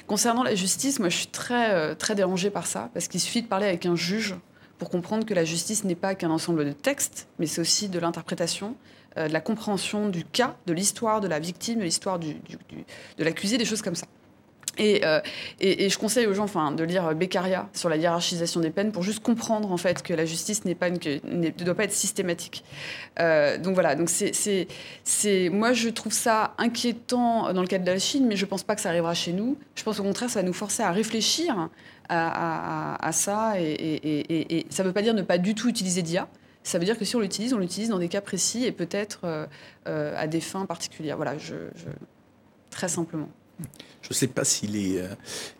Concernant la justice, moi je suis très, euh, très dérangée par ça parce qu'il suffit de parler avec un juge pour comprendre que la justice n'est pas qu'un ensemble de textes, mais c'est aussi de l'interprétation, de la compréhension du cas, de l'histoire de la victime, de l'histoire du, de l'accusé, des choses comme ça. Euh, et, et, je conseille aux gens enfin, de lire Beccaria sur la hiérarchisation des peines pour juste comprendre en fait que la justice n'est pas une, ne doit pas être systématique. Euh, donc voilà, donc c'est, moi je trouve ça inquiétant dans le cadre de la Chine, mais je ne pense pas que ça arrivera chez nous. Je pense au contraire ça va nous forcer à réfléchir à, à, ça et, et ça ne veut pas dire ne pas du tout utiliser d'IA. Ça veut dire que si on l'utilise, on l'utilise dans des cas précis et peut-être euh, euh, à des fins particulières. Voilà, très simplement. Je ne sais pas si les, euh,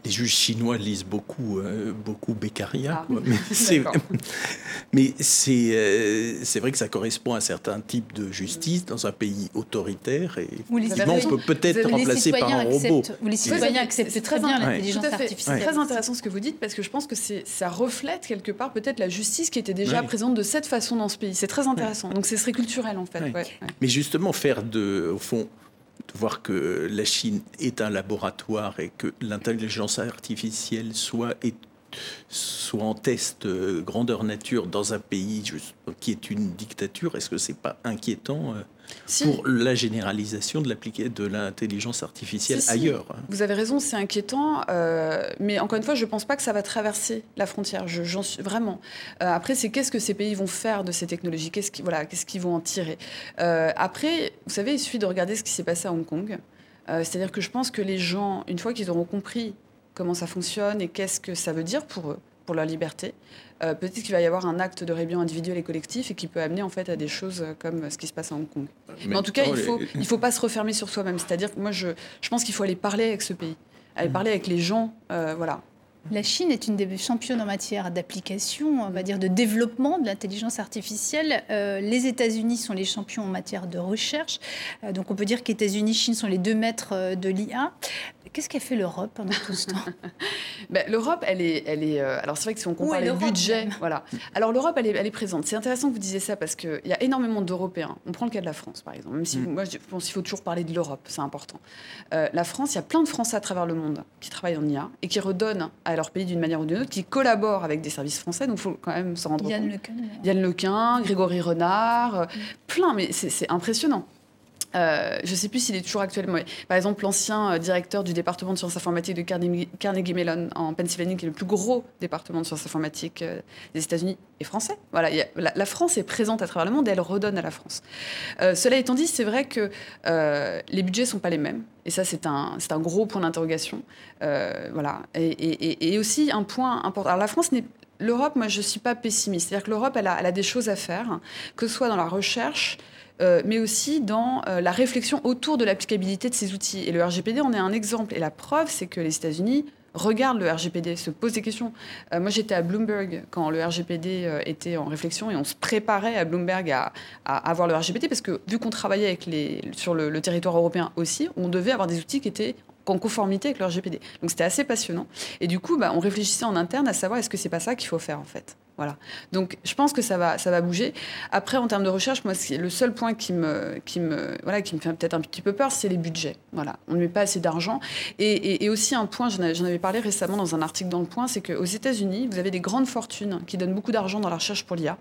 les, juges chinois lisent beaucoup, euh, beaucoup Beccaria, ah. [LAUGHS] [LAUGHS] mais c'est euh, c'est vrai que ça correspond à un certain type de justice dans un pays autoritaire et effectivement, on peut peut-être remplacer par un robot. Ou les citoyens acceptent très bien l'intelligence artificielle. C'est très intéressant ce que vous dites parce que je pense que ça reflète quelque part peut-être la justice qui était déjà présente de cette façon dans ce pays. C'est très intéressant. Donc ce serait culturel en fait. Mais justement faire de, au fond, de voir que la Chine est un laboratoire et que l'intelligence artificielle soit, soit en test euh, grandeur nature dans un pays qui est une dictature, est-ce que c'est pas inquiétant euh, pour la généralisation de, de l'intelligence artificielle ailleurs. Vous avez raison, c'est inquiétant, euh, mais encore une fois, je ne pense pas que ça va traverser la frontière. j'en suis vraiment. Euh, après, c'est qu'est-ce que ces pays vont faire de ces technologies Qu'est-ce qu'ils voilà, vont en tirer? Euh, Après, vous savez, il suffit de regarder ce qui s'est passé à Hong Kong. C'est-à-dire que je pense que les gens, une fois qu'ils auront compris comment ça fonctionne et qu'est-ce que ça veut dire pour eux, pour leur liberté, euh, peut-être qu'il va y avoir un acte de rébellion individuel et collectif et qui peut amener en fait à des choses euh, comme ce qui se passe à Hong Kong. Mais, en tout cas, il faut, il faut pas se refermer sur soi-même. C'est-à-dire que moi, je, je pense qu'il faut aller parler avec ce pays, aller parler avec les gens, euh, voilà. La Chine est une des championnes en matière d'application, on va dire de développement de l'intelligence artificielle. les États-Unis sont les champions en matière de recherche. donc on peut dire qu'États-Unis, Chine sont les deux maîtres de l'IA. Qu'est-ce qu'a fait l'Europe pendant tout ce temps? [LAUGHS] Ben, L'Europe, elle est, elle est. Euh, alors c'est vrai que si on compare les budgets, voilà. Alors l'Europe, elle est, elle est présente. C'est intéressant que vous disiez ça parce qu'il y a énormément d'Européens. On prend le cas de la France, par exemple. Même si mm. moi, je pense qu'il faut toujours parler de l'Europe, c'est important. Euh, la France, il y a plein de Français à travers le monde qui travaillent en IA et qui redonnent à leur pays d'une manière ou d'une autre, qui collaborent avec des services français. Donc il faut quand même s'en rendre Yann compte. Yann Lequin, Grégory Renard, euh, mm. plein, mais c'est impressionnant. Euh, je ne sais plus s'il est toujours actuellement. Par exemple, l'ancien euh, directeur du département de sciences informatiques de Carnegie, Mellon en Pennsylvanie, qui est le plus gros département de sciences informatiques euh, des États-Unis, est français. Voilà, la, France est présente à travers le monde et elle redonne à la France. cela étant dit, c'est vrai que les budgets ne sont pas les mêmes. Et ça, c'est un, un gros point d'interrogation. voilà. Et, aussi un point important. La France L'Europe, moi, je ne suis pas pessimiste. C'est-à-dire que l'Europe, elle a, des choses à faire, que ce soit dans la recherche, euh, mais aussi dans euh, la réflexion autour de l'applicabilité de ces outils. Et le RGPD en est un exemple. Et la preuve, c'est que les États-Unis regardent le RGPD, se posent des questions. Euh, moi, j'étais à Bloomberg quand le RGPD était en réflexion et on se préparait à Bloomberg à, avoir le RGPD parce que vu qu'on travaillait avec les, sur le, territoire européen aussi, on devait avoir des outils qui étaient en conformité avec le RGPD. Donc c'était assez passionnant. Et du coup, bah, on réfléchissait en interne à savoir est-ce que c'est pas ça qu'il faut faire en fait? Voilà. Donc, je pense que ça va, ça va bouger. Après, en termes de recherche, moi, le seul point qui me, qui me, voilà, qui me fait peut-être un petit peu peur, c'est les budgets. Voilà. On ne met pas assez d'argent. Et, aussi, un point, j'en avais parlé récemment dans un article dans Le Point, c'est qu'aux États-Unis, vous avez des grandes fortunes qui donnent beaucoup d'argent dans la recherche pour l'IA.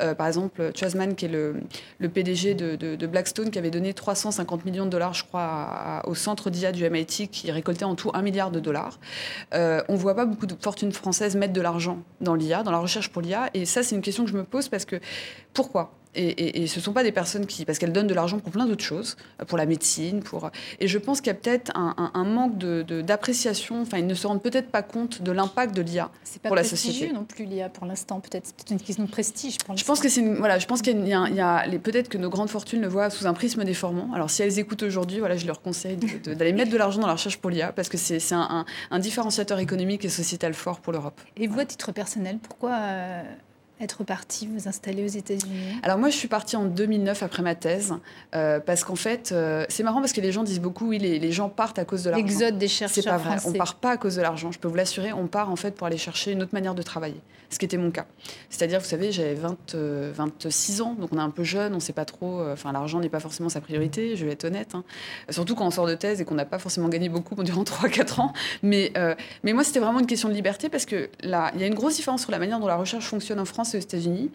Euh, par exemple, Chasman, qui est le, le PDG de, Blackstone, qui avait donné 350 millions de dollars, je crois, au centre d'IA du MIT, qui récoltait en tout un milliard de dollars. Euh, on ne voit pas beaucoup de fortunes françaises mettre de l'argent dans l'IA, dans la recherche Et ça, c'est une question que je me pose parce que pourquoi? Et, ce ne sont pas des personnes qui... Parce qu'elles donnent de l'argent pour plein d'autres choses, pour la médecine, pour... Et je pense qu'il y a peut-être un, manque d'appréciation, de, enfin, ils ne se rendent peut-être pas compte de l'impact de l'IA pour la société. non plus l'IA pour l'instant, peut-être c'est une question de prestige. je pense que c'est voilà, je pense qu'il y a, il y a, peut-être que nos grandes fortunes le voient sous un prisme déformant. Alors si elles écoutent aujourd'hui, voilà, je leur conseille d'aller mettre de l'argent dans la recherche pour l'IA parce que c'est un, un, différenciateur économique et sociétal fort pour l'Europe. Et vous, à titre personnel, pourquoi euh, être parti, vous installer aux États-Unis Alors moi, je suis partie en 2009 après ma thèse, euh, parce qu'en fait, euh, c'est marrant parce que les gens disent beaucoup, oui, les, gens partent à cause de l'argent. L'exode des chercheurs C'est pas vrai, français. on part pas à cause de l'argent. Je peux vous l'assurer, on part en fait pour aller chercher une autre manière de travailler, ce qui était mon cas. C'est-à-dire, vous savez, j'avais 26 euh, ans, donc on est un peu jeune, on sait pas trop. Enfin, l'argent n'est pas forcément sa priorité, je vais être honnête. Hein. Surtout quand on sort de thèse et qu'on n'a pas forcément gagné beaucoup durant 3-4 [LAUGHS] ans. Mais, mais moi, c'était vraiment une question de liberté parce que là, il y a une grosse différence sur la manière dont la recherche fonctionne en France aux États-Unis.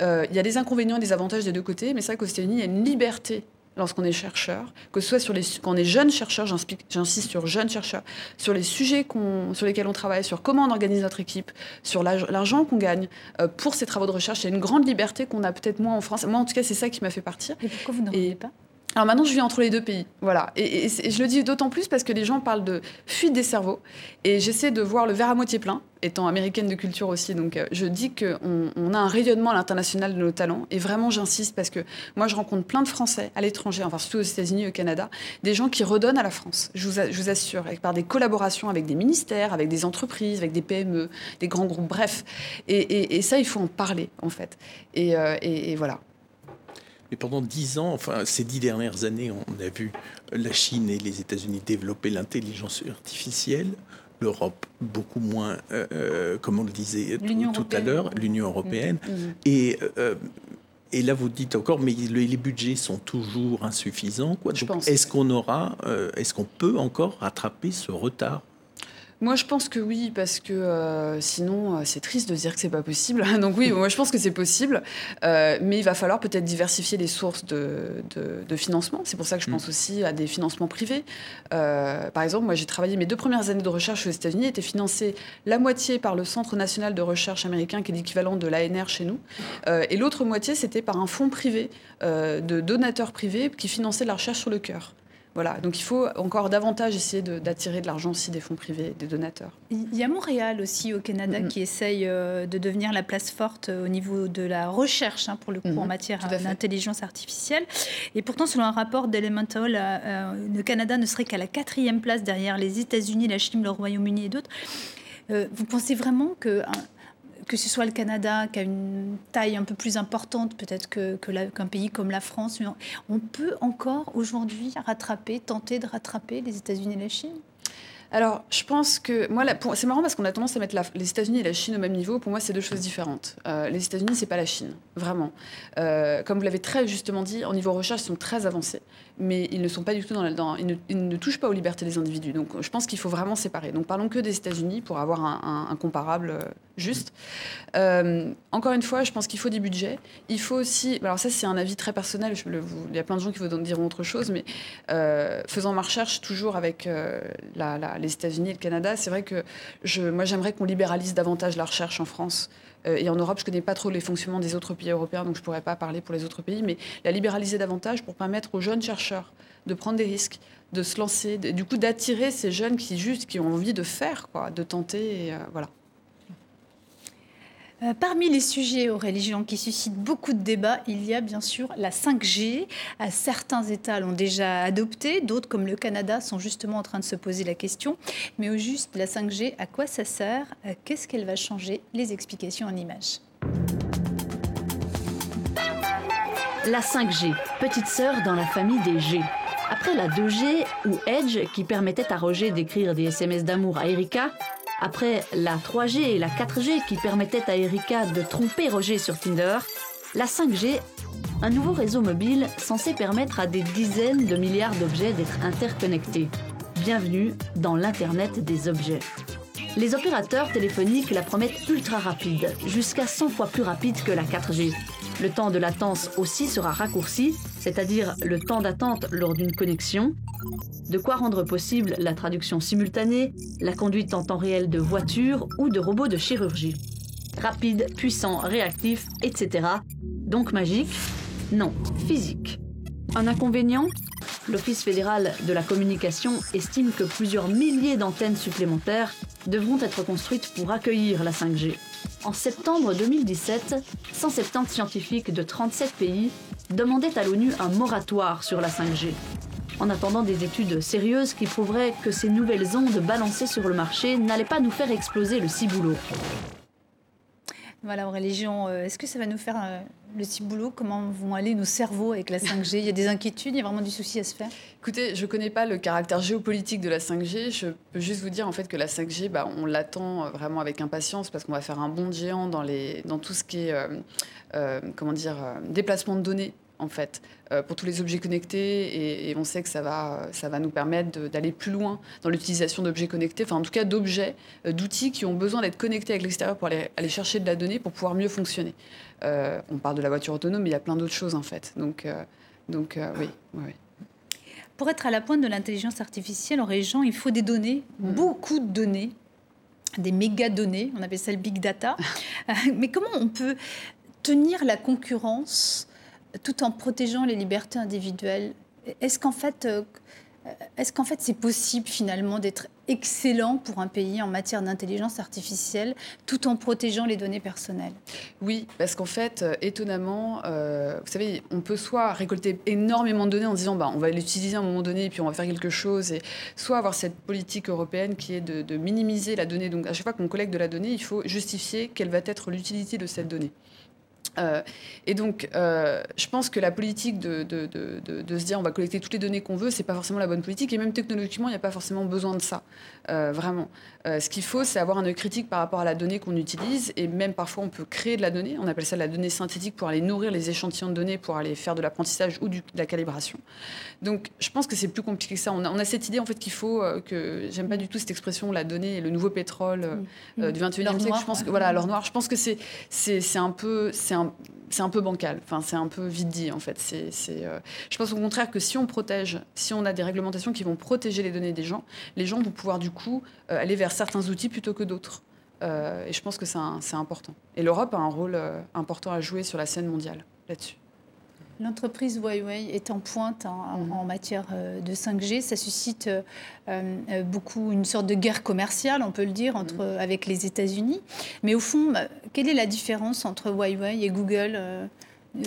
Euh, il y a des inconvénients et des avantages des deux côtés, mais c'est vrai qu'aux États-Unis, il y a une liberté lorsqu'on est chercheur, que ce soit sur les, quand on est jeune chercheur, j'insiste sur jeune chercheur, sur les sujets sur lesquels on travaille, sur comment on organise notre équipe, sur l'argent qu'on gagne euh, pour ces travaux de recherche. Il y a une grande liberté qu'on a peut-être moins en France. Moi, en tout cas, c'est ça qui m'a fait partir. Et pourquoi vous n'en voulez pas? Alors maintenant, je vis entre les deux pays. Voilà. Et, je le dis d'autant plus parce que les gens parlent de fuite des cerveaux. Et j'essaie de voir le verre à moitié plein, étant américaine de culture aussi. Donc euh, je dis qu'on on a un rayonnement à l'international de nos talents. Et vraiment, j'insiste parce que moi, je rencontre plein de Français à l'étranger, enfin surtout aux États-Unis, au Canada, des gens qui redonnent à la France. Je vous, assure, par des collaborations avec des ministères, avec des entreprises, avec des PME, des grands groupes, bref. Et, ça, il faut en parler, en fait. et, euh, et voilà. Mais pendant dix ans, enfin ces dix dernières années, on a vu la Chine et les États-Unis développer l'intelligence artificielle, l'Europe beaucoup moins, euh, euh, comme on le disait tout, à l'heure, l'Union européenne. Mm, mm. Et, euh, et là, vous dites encore, mais les budgets sont toujours insuffisants. Est-ce qu'on aura, est-ce qu'on peut encore rattraper ce retard? Moi, je pense que oui, parce que euh, sinon, euh, c'est triste de dire que c'est pas possible. [LAUGHS] Donc oui, moi, je pense que c'est possible, euh, mais il va falloir peut-être diversifier les sources de, de, financement. C'est pour ça que je pense mm. aussi à des financements privés. par exemple, moi, j'ai travaillé mes deux premières années de recherche aux États-Unis, étaient financées la moitié par le Centre national de recherche américain, qui est l'équivalent de l'ANR chez nous, et l'autre moitié, c'était par un fonds privé de donateurs privés qui finançaient la recherche sur le cœur. Voilà, donc il faut encore davantage essayer d'attirer de, l'argent aussi des fonds privés, des donateurs. Il y a Montréal aussi au Canada qui essaye euh, de devenir la place forte euh, au niveau de la recherche, hein, pour le coup, en matière d'intelligence artificielle. Et pourtant, selon un rapport d'Elemental, euh, le Canada ne serait qu'à la quatrième place derrière les États-Unis, la Chine, le Royaume-Uni et d'autres. vous pensez vraiment que que ce soit le Canada qui a une taille un peu plus importante peut-être qu'un que pays comme la France, on peut encore aujourd'hui rattraper, tenter de rattraper les États-Unis et la Chine? Alors, je pense que moi, c'est marrant parce qu'on a tendance à mettre les États-Unis et la Chine au même niveau. Pour moi, c'est deux choses différentes. Euh, les États-Unis, c'est pas la Chine, vraiment. Euh, comme vous l'avez très justement dit, en niveau recherche, ils sont très avancés, mais ils ne sont pas du tout dans, ils, ne, touchent pas aux libertés des individus. Donc, je pense qu'il faut vraiment séparer. Donc, parlons que des États-Unis pour avoir un, comparable euh, juste. encore une fois, je pense qu'il faut des budgets. Il faut aussi, alors ça, c'est un avis très personnel. Il y a plein de gens qui vous diront autre chose, mais faisant ma recherche toujours avec la les États-Unis et le Canada, c'est vrai que moi j'aimerais qu'on libéralise davantage la recherche en France. Euh, et en Europe, je ne connais pas trop les fonctionnements des autres pays européens, donc je ne pourrais pas parler pour les autres pays, mais la libéraliser davantage pour permettre aux jeunes chercheurs de prendre des risques, de se lancer, du coup d'attirer ces jeunes qui juste qui ont envie de faire, de tenter, euh, voilà. Euh, parmi les sujets aux religions qui suscitent beaucoup de débats, il y a bien sûr la 5G. Euh, certains États l'ont déjà adoptée, d'autres comme le Canada sont justement en train de se poser la question. Mais au juste, la 5G, à quoi ça sert? Euh, Qu'est-ce qu'elle va changer? Les explications en images. La 5G, petite sœur dans la famille des G. Après la 2G ou Edge qui permettait à Roger d'écrire des SMS d'amour à Erika, après la 3G et la 4G qui permettaient à Erika de tromper Roger sur Tinder, la 5G, un nouveau réseau mobile censé permettre à des dizaines de milliards d'objets d'être interconnectés. Bienvenue dans l'Internet des objets. Les opérateurs téléphoniques la promettent ultra rapide, jusqu'à 100 fois plus rapide que la 4G. Le temps de latence aussi sera raccourci, c'est-à-dire le temps d'attente lors d'une connexion. De quoi rendre possible la traduction simultanée, la conduite en temps réel de voitures ou de robots de chirurgie. Rapide, puissant, réactif, etc. Donc magique? Non, physique. Un inconvénient? L'Office fédéral de la communication estime que plusieurs milliers d'antennes supplémentaires devront être construites pour accueillir la 5G. En septembre 2017, 170 scientifiques de 37 pays demandaient à l'ONU un moratoire sur la 5G, en attendant des études sérieuses qui prouveraient que ces nouvelles ondes balancées sur le marché n'allaient pas nous faire exploser le ciboulot. Voilà, religion, euh, est-ce que ça va nous faire euh, le petit boulot? Comment vont aller nos cerveaux avec la 5G Il y a des inquiétudes, il y a vraiment du souci à se faire? Écoutez, je ne connais pas le caractère géopolitique de la 5G. Je peux juste vous dire en fait que la 5G, bah, on l'attend euh, vraiment avec impatience parce qu'on va faire un bond géant dans, les, dans tout ce qui est comment dire, déplacement de données en fait, euh, pour tous les objets connectés. Et, on sait que ça va, ça va nous permettre d'aller plus loin dans l'utilisation d'objets connectés, enfin en tout cas d'objets, euh, d'outils qui ont besoin d'être connectés avec l'extérieur pour aller, aller, chercher de la donnée pour pouvoir mieux fonctionner. Euh, on parle de la voiture autonome, mais il y a plein d'autres choses en fait. Donc, donc oui, oui. Pour être à la pointe de l'intelligence artificielle en région, il faut des données, mm. beaucoup de données, des méga données, on appelle ça le big data. [LAUGHS] mais comment on peut tenir la concurrence tout en protégeant les libertés individuelles Est-ce qu'en fait, est-ce qu'en fait c'est possible finalement d'être excellent pour un pays en matière d'intelligence artificielle tout en protégeant les données personnelles? Oui, parce qu'en fait, euh, étonnamment, euh, vous savez, on peut soit récolter énormément de données en disant bah, on va l'utiliser à un moment donné et puis on va faire quelque chose, et soit avoir cette politique européenne qui est de minimiser la donnée. Donc à chaque fois qu'on collecte de la donnée, il faut justifier quelle va être l'utilité de cette donnée. Euh, et donc, euh, je pense que la politique de, de, de, de, se dire on va collecter toutes les données qu'on veut, c'est pas forcément la bonne politique. Et même technologiquement, il n'y a pas forcément besoin de ça, euh, vraiment. ce qu'il faut, c'est avoir un œil critique par rapport à la donnée qu'on utilise. Et même parfois, on peut créer de la donnée. On appelle ça la donnée synthétique pour aller nourrir les échantillons de données, pour aller faire de l'apprentissage ou de la calibration. Donc, je pense que c'est plus compliqué que ça. On a, on a cette idée en fait qu'il faut que j'aime pas du tout cette expression la donnée est le nouveau pétrole du 21e siècle. Je pense que voilà, l'or noir. Je pense que c'est c'est un peu c'est c'est un peu bancal. Enfin, c'est un peu vite dit, en fait. C'est, euh, Je pense au contraire que si on protège, si on a des réglementations qui vont protéger les données des gens, les gens vont pouvoir du coup euh, aller vers certains outils plutôt que d'autres. Euh, et je pense que c'est, important. Et l'Europe a un rôle important à jouer sur la scène mondiale là-dessus. L'entreprise Huawei est en pointe mm. en, matière euh, de 5G. Ça suscite euh, euh, beaucoup une sorte de guerre commerciale, on peut le dire, entre, mm. avec les États-Unis. Mais au fond, bah, quelle est la différence entre Huawei et Google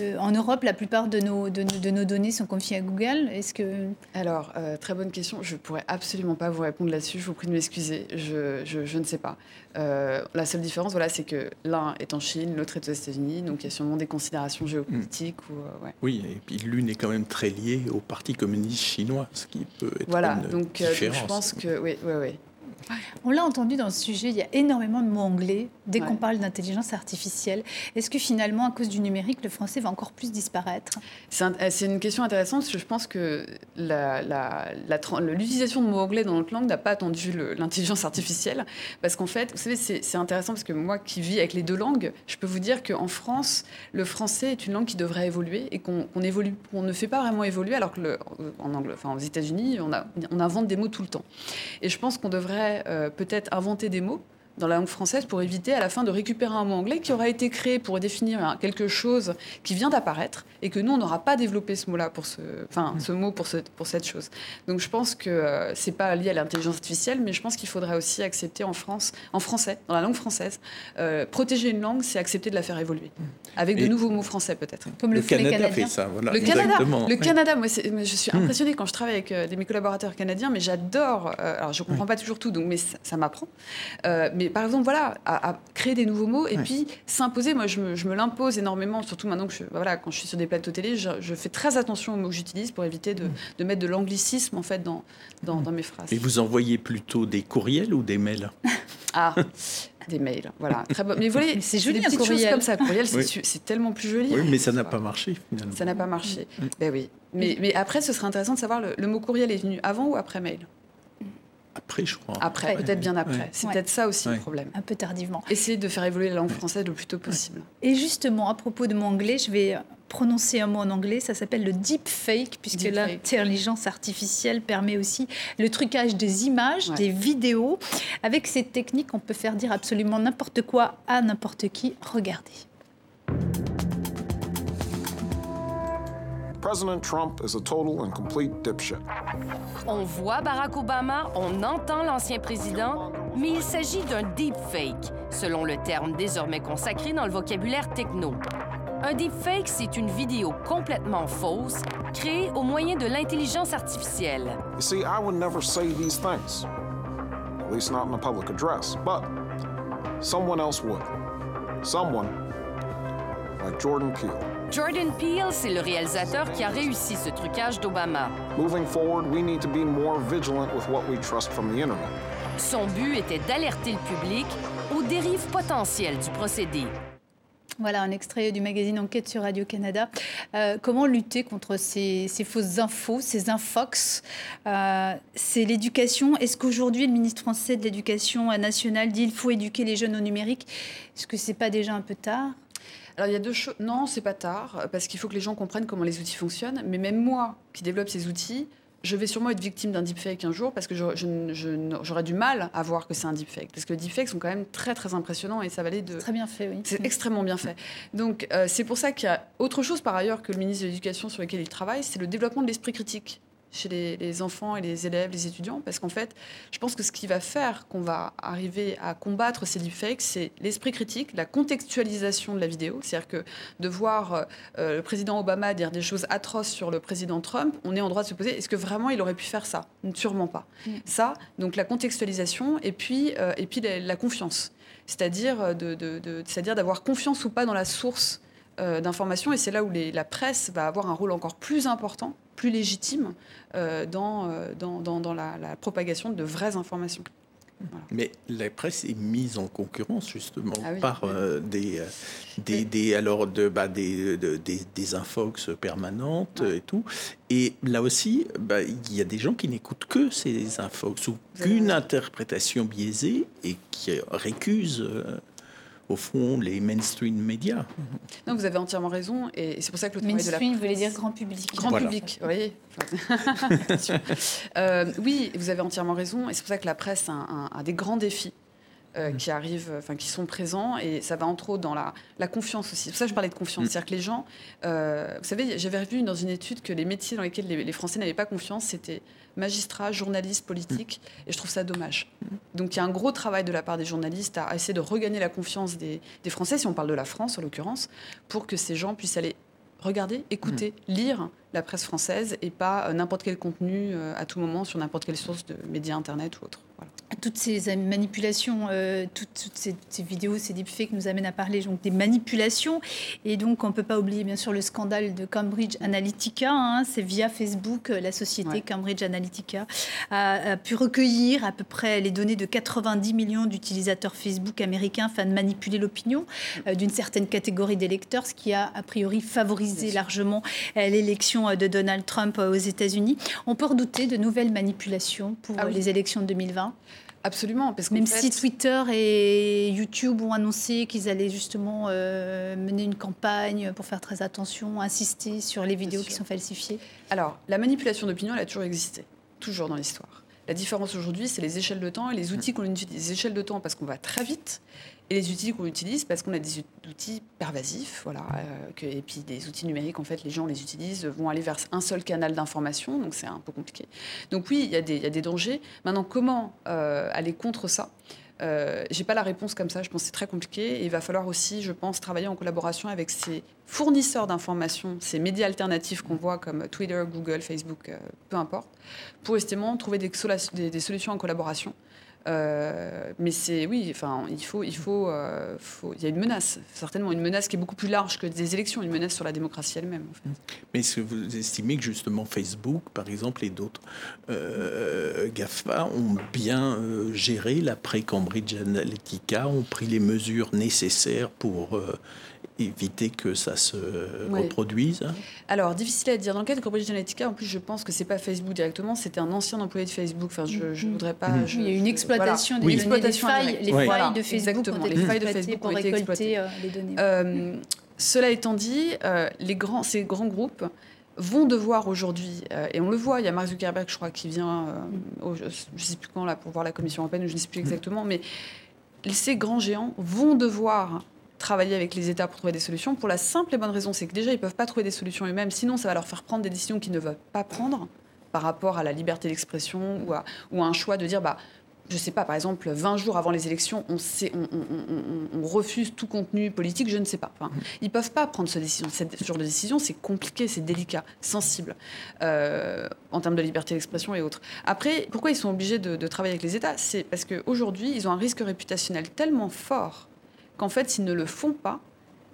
euh, en Europe, la plupart de nos, de, nos données sont confiées à Google. Est-ce que... Alors, euh, très bonne question. Je ne pourrais absolument pas vous répondre là-dessus. Je vous prie de m'excuser. Je, je, ne sais pas. Euh, la seule différence, voilà, c'est que l'un est en Chine, l'autre est aux États-Unis. Donc, il y a sûrement des considérations géopolitiques. Ou, Oui, et puis l'une est quand même très liée au Parti communiste chinois, ce qui peut être voilà, une donc, différence. je pense que... Oui, oui, oui. On l'a entendu dans ce sujet, il y a énormément de mots anglais dès qu'on parle d'intelligence artificielle. Est-ce que finalement, à cause du numérique, le français va encore plus disparaître? C'est une question intéressante parce que je pense que l'utilisation de mots anglais dans notre langue n'a pas attendu l'intelligence artificielle. Parce qu'en fait, vous savez, c'est intéressant parce que moi qui vis avec les deux langues, je peux vous dire qu'en France, le français est une langue qui devrait évoluer et qu'on évolue, ne fait pas vraiment évoluer alors que en anglais, enfin, aux États-Unis, on, on invente des mots tout le temps. Et je pense qu'on devrait euh, peut-être inventer des mots dans la langue française pour éviter à la fin de récupérer un mot anglais qui aura été créé pour définir quelque chose qui vient d'apparaître et que nous, on n'aura pas développé ce mot-là, pour ce, enfin, ce mot pour, ce, pour cette chose. Donc je pense que euh, c'est pas lié à l'intelligence artificielle, mais je pense qu'il faudrait aussi accepter en France, en français, dans la langue française, euh, protéger une langue, c'est accepter de la faire évoluer, avec de nouveaux mots français peut-être. Comme le, Canada fait ça, voilà. Le Canada, le Canada moi, je suis hmm. impressionnée quand je travaille avec euh, des mes collaborateurs canadiens, mais j'adore, alors je comprends pas toujours tout, donc, mais ça, m'apprend. mais par exemple, voilà, à, créer des nouveaux mots et puis s'imposer. Moi, je me, je me l'impose énormément, surtout maintenant que je, voilà, quand je suis sur des plateaux télé, je, fais très attention aux mots que j'utilise pour éviter de, de, mettre de l'anglicisme en fait dans, dans, dans, mes phrases. Et vous envoyez plutôt des courriels ou des mails? [LAUGHS] Ah des mails, voilà. Très bon. Mais vous voyez, c'est joli des petites choses comme ça. Courriel, c'est tellement plus joli. Oui, mais ça n'a pas marché finalement. Ça n'a pas marché. Ben oui. Mais, mais, après, ce serait intéressant de savoir le, le mot courriel est venu avant ou après mail? Après, je crois. Après, peut-être bien après. C'est peut-être ça aussi le problème. Un peu tardivement. Essayer de faire évoluer la langue française le plus tôt possible. Et justement, à propos de mon anglais, je vais prononcer un mot en anglais, ça s'appelle le deep fake, puisque l'intelligence artificielle permet aussi le trucage des images, des vidéos. Avec cette technique, on peut faire dire absolument n'importe quoi à n'importe qui. Regardez. President Trump is a total and complete dipshit. On voit Barack Obama, on entend l'ancien président, mais il s'agit d'un deepfake, selon le terme désormais consacré dans le vocabulaire techno. Un deepfake, c'est une vidéo complètement fausse, créée au moyen de l'intelligence artificielle. You see, I would never say these things. At least not in a public address. But someone else would. Someone like Jordan Peele. Jordan Peele, c'est le réalisateur qui a réussi ce trucage d'Obama. Son but était d'alerter le public aux dérives potentielles du procédé. Voilà un extrait du magazine Enquête sur Radio-Canada. Euh, comment lutter contre ces, fausses infos, ces infox? Euh, C'est l'éducation. Est-ce qu'aujourd'hui, le ministre français de l'Éducation nationale dit qu'il faut éduquer les jeunes au numérique? Est-ce que ce n'est pas déjà un peu tard? Alors il y a deux choses. Non, c'est pas tard, parce qu'il faut que les gens comprennent comment les outils fonctionnent. Mais même moi, qui développe ces outils, je vais sûrement être victime d'un deepfake un jour parce que j'aurais du mal à voir que c'est un deepfake. Parce que les deepfakes sont quand même très très impressionnants et ça va aller de. Très bien fait, oui. C'est extrêmement bien fait. Donc euh, c'est pour ça qu'il y a autre chose par ailleurs que le ministre de l'Éducation sur lequel il travaille, c'est le développement de l'esprit critique chez les, enfants et les élèves, les étudiants, parce qu'en fait, je pense que ce qui va faire qu'on va arriver à combattre ces deepfakes, c'est l'esprit critique, la contextualisation de la vidéo. C'est-à-dire que de voir euh, le président Obama dire des choses atroces sur le président Trump, on est en droit de se poser est-ce que vraiment il aurait pu faire ça? Sûrement pas. Mm. Ça, donc la contextualisation et puis, euh, et puis la, confiance. C'est-à-dire euh, de, c'est-à-dire d'avoir confiance ou pas dans la source d'information. Et c'est là où la presse va avoir un rôle encore plus important plus légitime euh, dans, euh, dans, dans, la, propagation de vraies informations. Mais la presse est mise en concurrence justement ah par euh, des, des, des, alors de, bah, des, des, des, infox permanentes et tout. Et là aussi, bah, il y a des gens qui n'écoutent que ces infox ou qu'une interprétation biaisée et qui récusent au fond, les mainstream médias. Non, vous avez entièrement raison, et c'est pour ça que le travail mainstream, de la... vous voulez dire grand public. Grand public, vous [LAUGHS] voyez. euh, oui, vous avez entièrement raison, et c'est pour ça que la presse a, a des grands défis. Euh, mm. qui arrivent, enfin qui sont présents, et ça va entre autres dans la, la confiance aussi. C'est pour ça que je parlais de confiance, mm. c'est-à-dire que les gens, euh, vous savez, j'avais vu dans une étude que les métiers dans lesquels les, les Français n'avaient pas confiance, c'était magistrats, journalistes, politiques, et je trouve ça dommage. Donc il y a un gros travail de la part des journalistes à essayer de regagner la confiance des, Français, si on parle de la France en l'occurrence, pour que ces gens puissent aller regarder, écouter, lire la presse française et pas euh, n'importe quel contenu euh, à tout moment sur n'importe quelle source de médias internet ou autre. Toutes ces manipulations, euh, toutes, ces, vidéos, ces deepfakes nous amènent à parler donc, des manipulations. Et donc, on ne peut pas oublier, bien sûr, le scandale de Cambridge Analytica. Hein. C'est via Facebook, la société Cambridge Analytica a, pu recueillir à peu près les données de 90 millions d'utilisateurs Facebook américains afin de manipuler l'opinion d'une certaine catégorie d'électeurs, ce qui a a priori favorisé largement l'élection euh, de Donald Trump euh, aux États-Unis. On peut redouter de nouvelles manipulations pour ah les élections de 2020 Absolument, parce même si Twitter et YouTube ont annoncé qu'ils allaient justement euh, mener une campagne pour faire très attention, insister sur les vidéos qui sont falsifiées. Alors, la manipulation d'opinion, elle a toujours existé, toujours dans l'histoire. La différence aujourd'hui, c'est les échelles de temps et les outils qu'on utilise. Les échelles de temps parce qu'on va très vite et les outils qu'on utilise parce qu'on a des outils pervasifs, voilà, euh, et puis des outils numériques, en fait, les gens les utilisent, vont aller vers un seul canal d'information, donc c'est un peu compliqué. Donc oui, il y, a des, dangers. Maintenant, comment euh, aller contre ça? Euh, j'ai pas la réponse comme ça, je pense que c'est très compliqué. Et il va falloir aussi, je pense, travailler en collaboration avec ces fournisseurs d'informations, ces médias alternatifs qu'on voit comme Twitter, Google, Facebook, euh, peu importe, pour justement trouver des solutions en collaboration euh, mais c'est oui, enfin, il faut, il faut, euh, faut, il y a une menace, certainement une menace qui est beaucoup plus large que des élections, une menace sur la démocratie elle-même. Mais est-ce que vous estimez que justement Facebook, par exemple, et d'autres euh, Gafa ont bien géré l'après Cambridge Analytica, ont pris les mesures nécessaires pour éviter que ça se reproduise Alors, difficile à dire. Dans le cas de Cambridge Analytica, en plus, je pense que c'est pas Facebook directement, c'était un ancien employé de Facebook. Enfin, je ne voudrais pas. Mhm. il y a une exploitation des données, failles, les failles de Facebook Exactement. les failles de Facebook ont été exploitées euh, les données. Euh, cela étant dit, euh, les grands, ces grands groupes vont devoir aujourd'hui, et on le voit, il y a Mark Zuckerberg, je crois, qui vient, je ne sais plus quand, là, pour voir la Commission européenne, je ne sais plus exactement, mais ces grands géants vont devoir travailler avec les États pour trouver des solutions, pour la simple et bonne raison, c'est que déjà, ils ne peuvent pas trouver des solutions eux-mêmes, sinon ça va leur faire prendre des décisions qu'ils ne veulent pas prendre par rapport à la liberté d'expression ou à, un choix de dire, bah, je ne sais pas, par exemple, 20 jours avant les élections, on, refuse tout contenu politique, je ne sais pas. ils ne peuvent pas prendre ce genre de décision, c'est compliqué, c'est délicat, sensible, euh, en termes de liberté d'expression et autres. Après, pourquoi ils sont obligés de, de travailler avec les États? C'est parce qu'aujourd'hui, ils ont un risque réputationnel tellement fort qu'en fait, s'ils ne le font pas,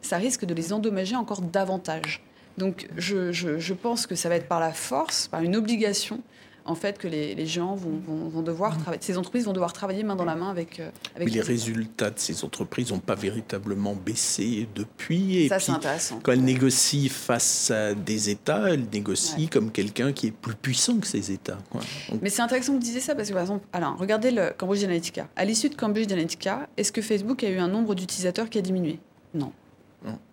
ça risque de les endommager encore davantage. Donc je, je, pense que ça va être par la force, par une obligation, en fait, que les, les gens vont, vont, devoir mmh. travailler, ces entreprises vont devoir travailler main dans la main avec. Euh, avec Mais les, résultats de ces entreprises n'ont pas véritablement baissé depuis. Et ça, c'est intéressant. Quand elles négocient face à des États, elles négocient comme quelqu'un qui est plus puissant que ces États. Mais c'est intéressant que vous disiez ça parce que, par exemple, alors, regardez le Cambridge Analytica. À l'issue de Cambridge Analytica, est-ce que Facebook a eu un nombre d'utilisateurs qui a diminué? Non.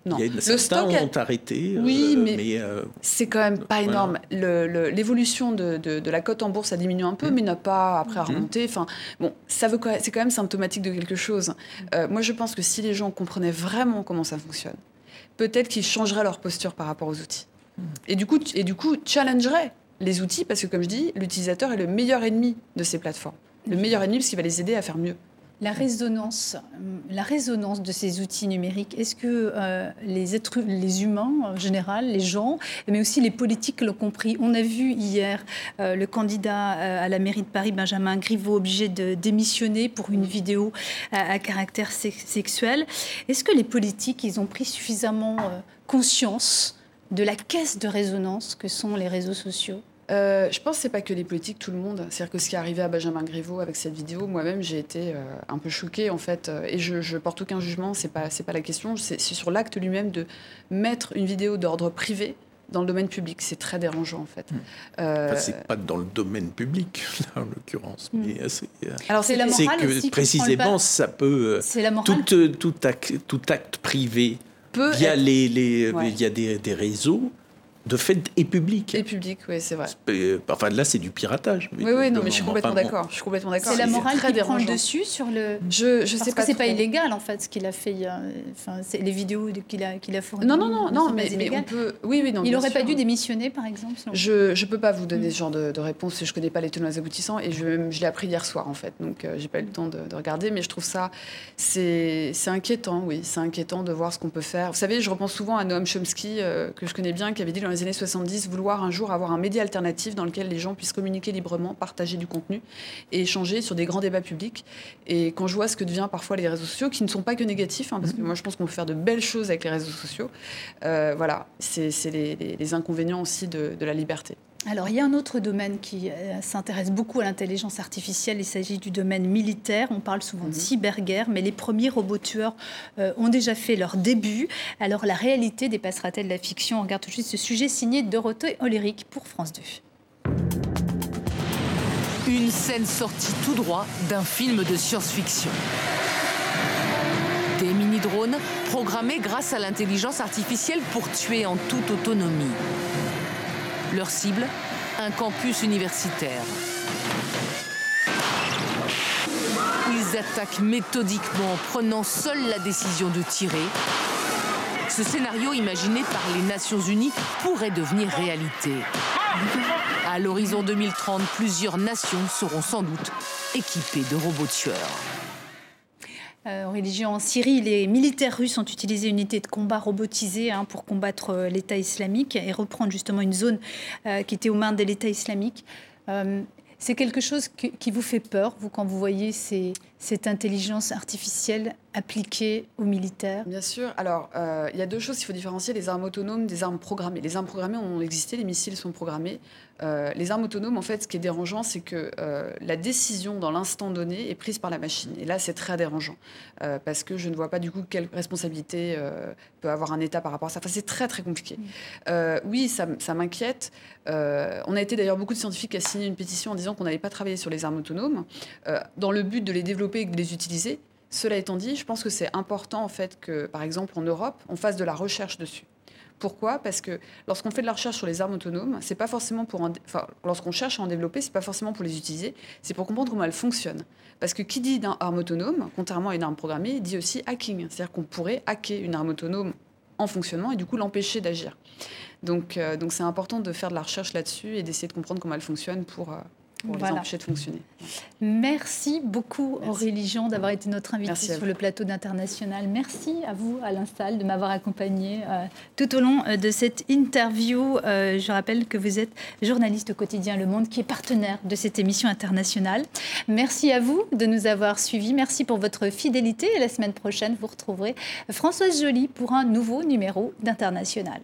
Non. Il y a, certains ont arrêté. Oui, mais, c'est quand même pas énorme. L'évolution de, de, la cote en bourse a diminué un peu, mais n'a pas après mhm. remonté. Enfin, bon, ça veut c'est quand même symptomatique de quelque chose. moi, je pense que si les gens comprenaient vraiment comment ça fonctionne, peut-être qu'ils changeraient leur posture par rapport aux outils. Et du coup, et du coup, challengeraient les outils parce que, comme je dis, l'utilisateur est le meilleur ennemi de ces plateformes. Le meilleur ennemi parce qu'il va les aider à faire mieux. La résonance, la résonance de ces outils numériques, est-ce que euh, les, êtres, humains en général, les gens, mais aussi les politiques l'ont compris? On a vu hier euh, le candidat euh, à la mairie de Paris, Benjamin Griveaux, obligé de démissionner pour une vidéo à, caractère sexuel. Est-ce que les politiques, ils ont pris suffisamment conscience de la caisse de résonance que sont les réseaux sociaux? Euh, je pense que c'est pas que les politiques, tout le monde. C'est-à-dire que ce qui est arrivé à Benjamin Griveaux avec cette vidéo, moi-même, j'ai été euh, un peu choquée en fait. Euh, et je, je porte aucun jugement, c'est pas c'est pas la question. C'est sur l'acte lui-même de mettre une vidéo d'ordre privé dans le domaine public. C'est très dérangeant en fait. Hmm. c'est pas dans le domaine public [LAUGHS] là, en l'occurrence, hmm. mais c'est. Alors c'est la morale que précisément ça peut. C'est la morale. Tout, tout, acte, tout acte privé. Peut il y a les, les il y a des, des réseaux de fait et public. Et public, oui, c'est vrai. Enfin, là, c'est du piratage. Oui, oui, non, mais je suis complètement d'accord. Je suis complètement d'accord. C'est la morale qui prend le dessus sur le. Je, je sais pas. c'est pas illégal en fait ce qu'il a fait. Enfin, c'est les vidéos qu'il a qu'il a fournies. Non, non, non, non, mais, on peut. Oui, oui, non. Il n'aurait pas dû démissionner, par exemple. Je je peux pas vous donner mm. ce genre de, de réponse. Je connais pas les tenants aboutissants et je, je l'ai appris hier soir en fait. Donc euh, j'ai pas eu le temps de, regarder, mais je trouve ça c'est c'est inquiétant. Oui, c'est inquiétant de voir ce qu'on peut faire. Vous savez, je repense souvent à Noam Chomsky euh, que je connais bien, qui avait dit dans les années 70 vouloir un jour avoir un média alternatif dans lequel les gens puissent communiquer librement, partager du contenu et échanger sur des grands débats publics. Et quand je vois ce que devient parfois les réseaux sociaux, qui ne sont pas que négatifs, hein, parce que moi je pense qu'on peut faire de belles choses avec les réseaux sociaux, euh, voilà, c'est les, inconvénients aussi de, la liberté. Alors, il y a un autre domaine qui euh, s'intéresse beaucoup à l'intelligence artificielle. Il s'agit du domaine militaire. On parle souvent de mhm. cyberguerre, mais les premiers robots tueurs euh, ont déjà fait leur début. Alors, la réalité dépassera-t-elle la fiction? On regarde tout de suite ce sujet signé Dorothée Oléric pour France 2. Une scène sortie tout droit d'un film de science-fiction. Des mini-drones programmés grâce à l'intelligence artificielle pour tuer en toute autonomie. Leur cible, un campus universitaire. Ils attaquent méthodiquement en prenant seuls la décision de tirer. Ce scénario imaginé par les Nations Unies pourrait devenir réalité. À l'horizon 2030, plusieurs nations seront sans doute équipées de robots tueurs. Euh, en en Syrie, les militaires russes ont utilisé une unité de combat robotisée hein, pour combattre euh, l'État islamique et reprendre justement une zone euh, qui était aux mains de l'État islamique. c'est quelque chose qui vous fait peur, vous, quand vous voyez cette intelligence artificielle appliquée aux militaires? Bien sûr. Alors, il y a deux choses. Il faut différencier les armes autonomes des armes programmées. Les armes programmées ont existé, les missiles sont programmés. Euh, les armes autonomes, en fait, ce qui est dérangeant, c'est que euh, la décision dans l'instant donné est prise par la machine. Et là, c'est très dérangeant euh, parce que je ne vois pas du coup quelle responsabilité peut avoir un État par rapport à ça. Enfin, c'est très très compliqué. Mm. oui, ça, ça m'inquiète. on a été d'ailleurs beaucoup de scientifiques à signer une pétition en disant qu'on n'allait pas travailler sur les armes autonomes dans le but de les développer et de les utiliser. Cela étant dit, je pense que c'est important en fait que, par exemple, en Europe, on fasse de la recherche dessus. Pourquoi? Parce que lorsqu'on fait de la recherche sur les armes autonomes, c'est pas forcément pour enfin, lorsqu'on cherche à en développer, c'est pas forcément pour les utiliser, c'est pour comprendre comment elles fonctionnent. Parce que qui dit d'une arme autonome, contrairement à une arme programmée, dit aussi hacking, c'est-à-dire qu'on pourrait hacker une arme autonome en fonctionnement et du coup l'empêcher d'agir. Donc, euh, donc c'est important de faire de la recherche là-dessus et d'essayer de comprendre comment elle fonctionne pour, euh, pour les empêcher de fonctionner. Merci beaucoup Aurélie Jean d'avoir été notre invitée sur le plateau d'International. Merci à vous à l'instal de m'avoir accompagnée euh, tout au long euh, de cette interview. Euh, je rappelle que vous êtes journaliste au quotidien Le Monde qui est partenaire de cette émission internationale. Merci à vous de nous avoir suivis. Merci pour votre fidélité et la semaine prochaine vous retrouverez Françoise Joly pour un nouveau numéro d'International.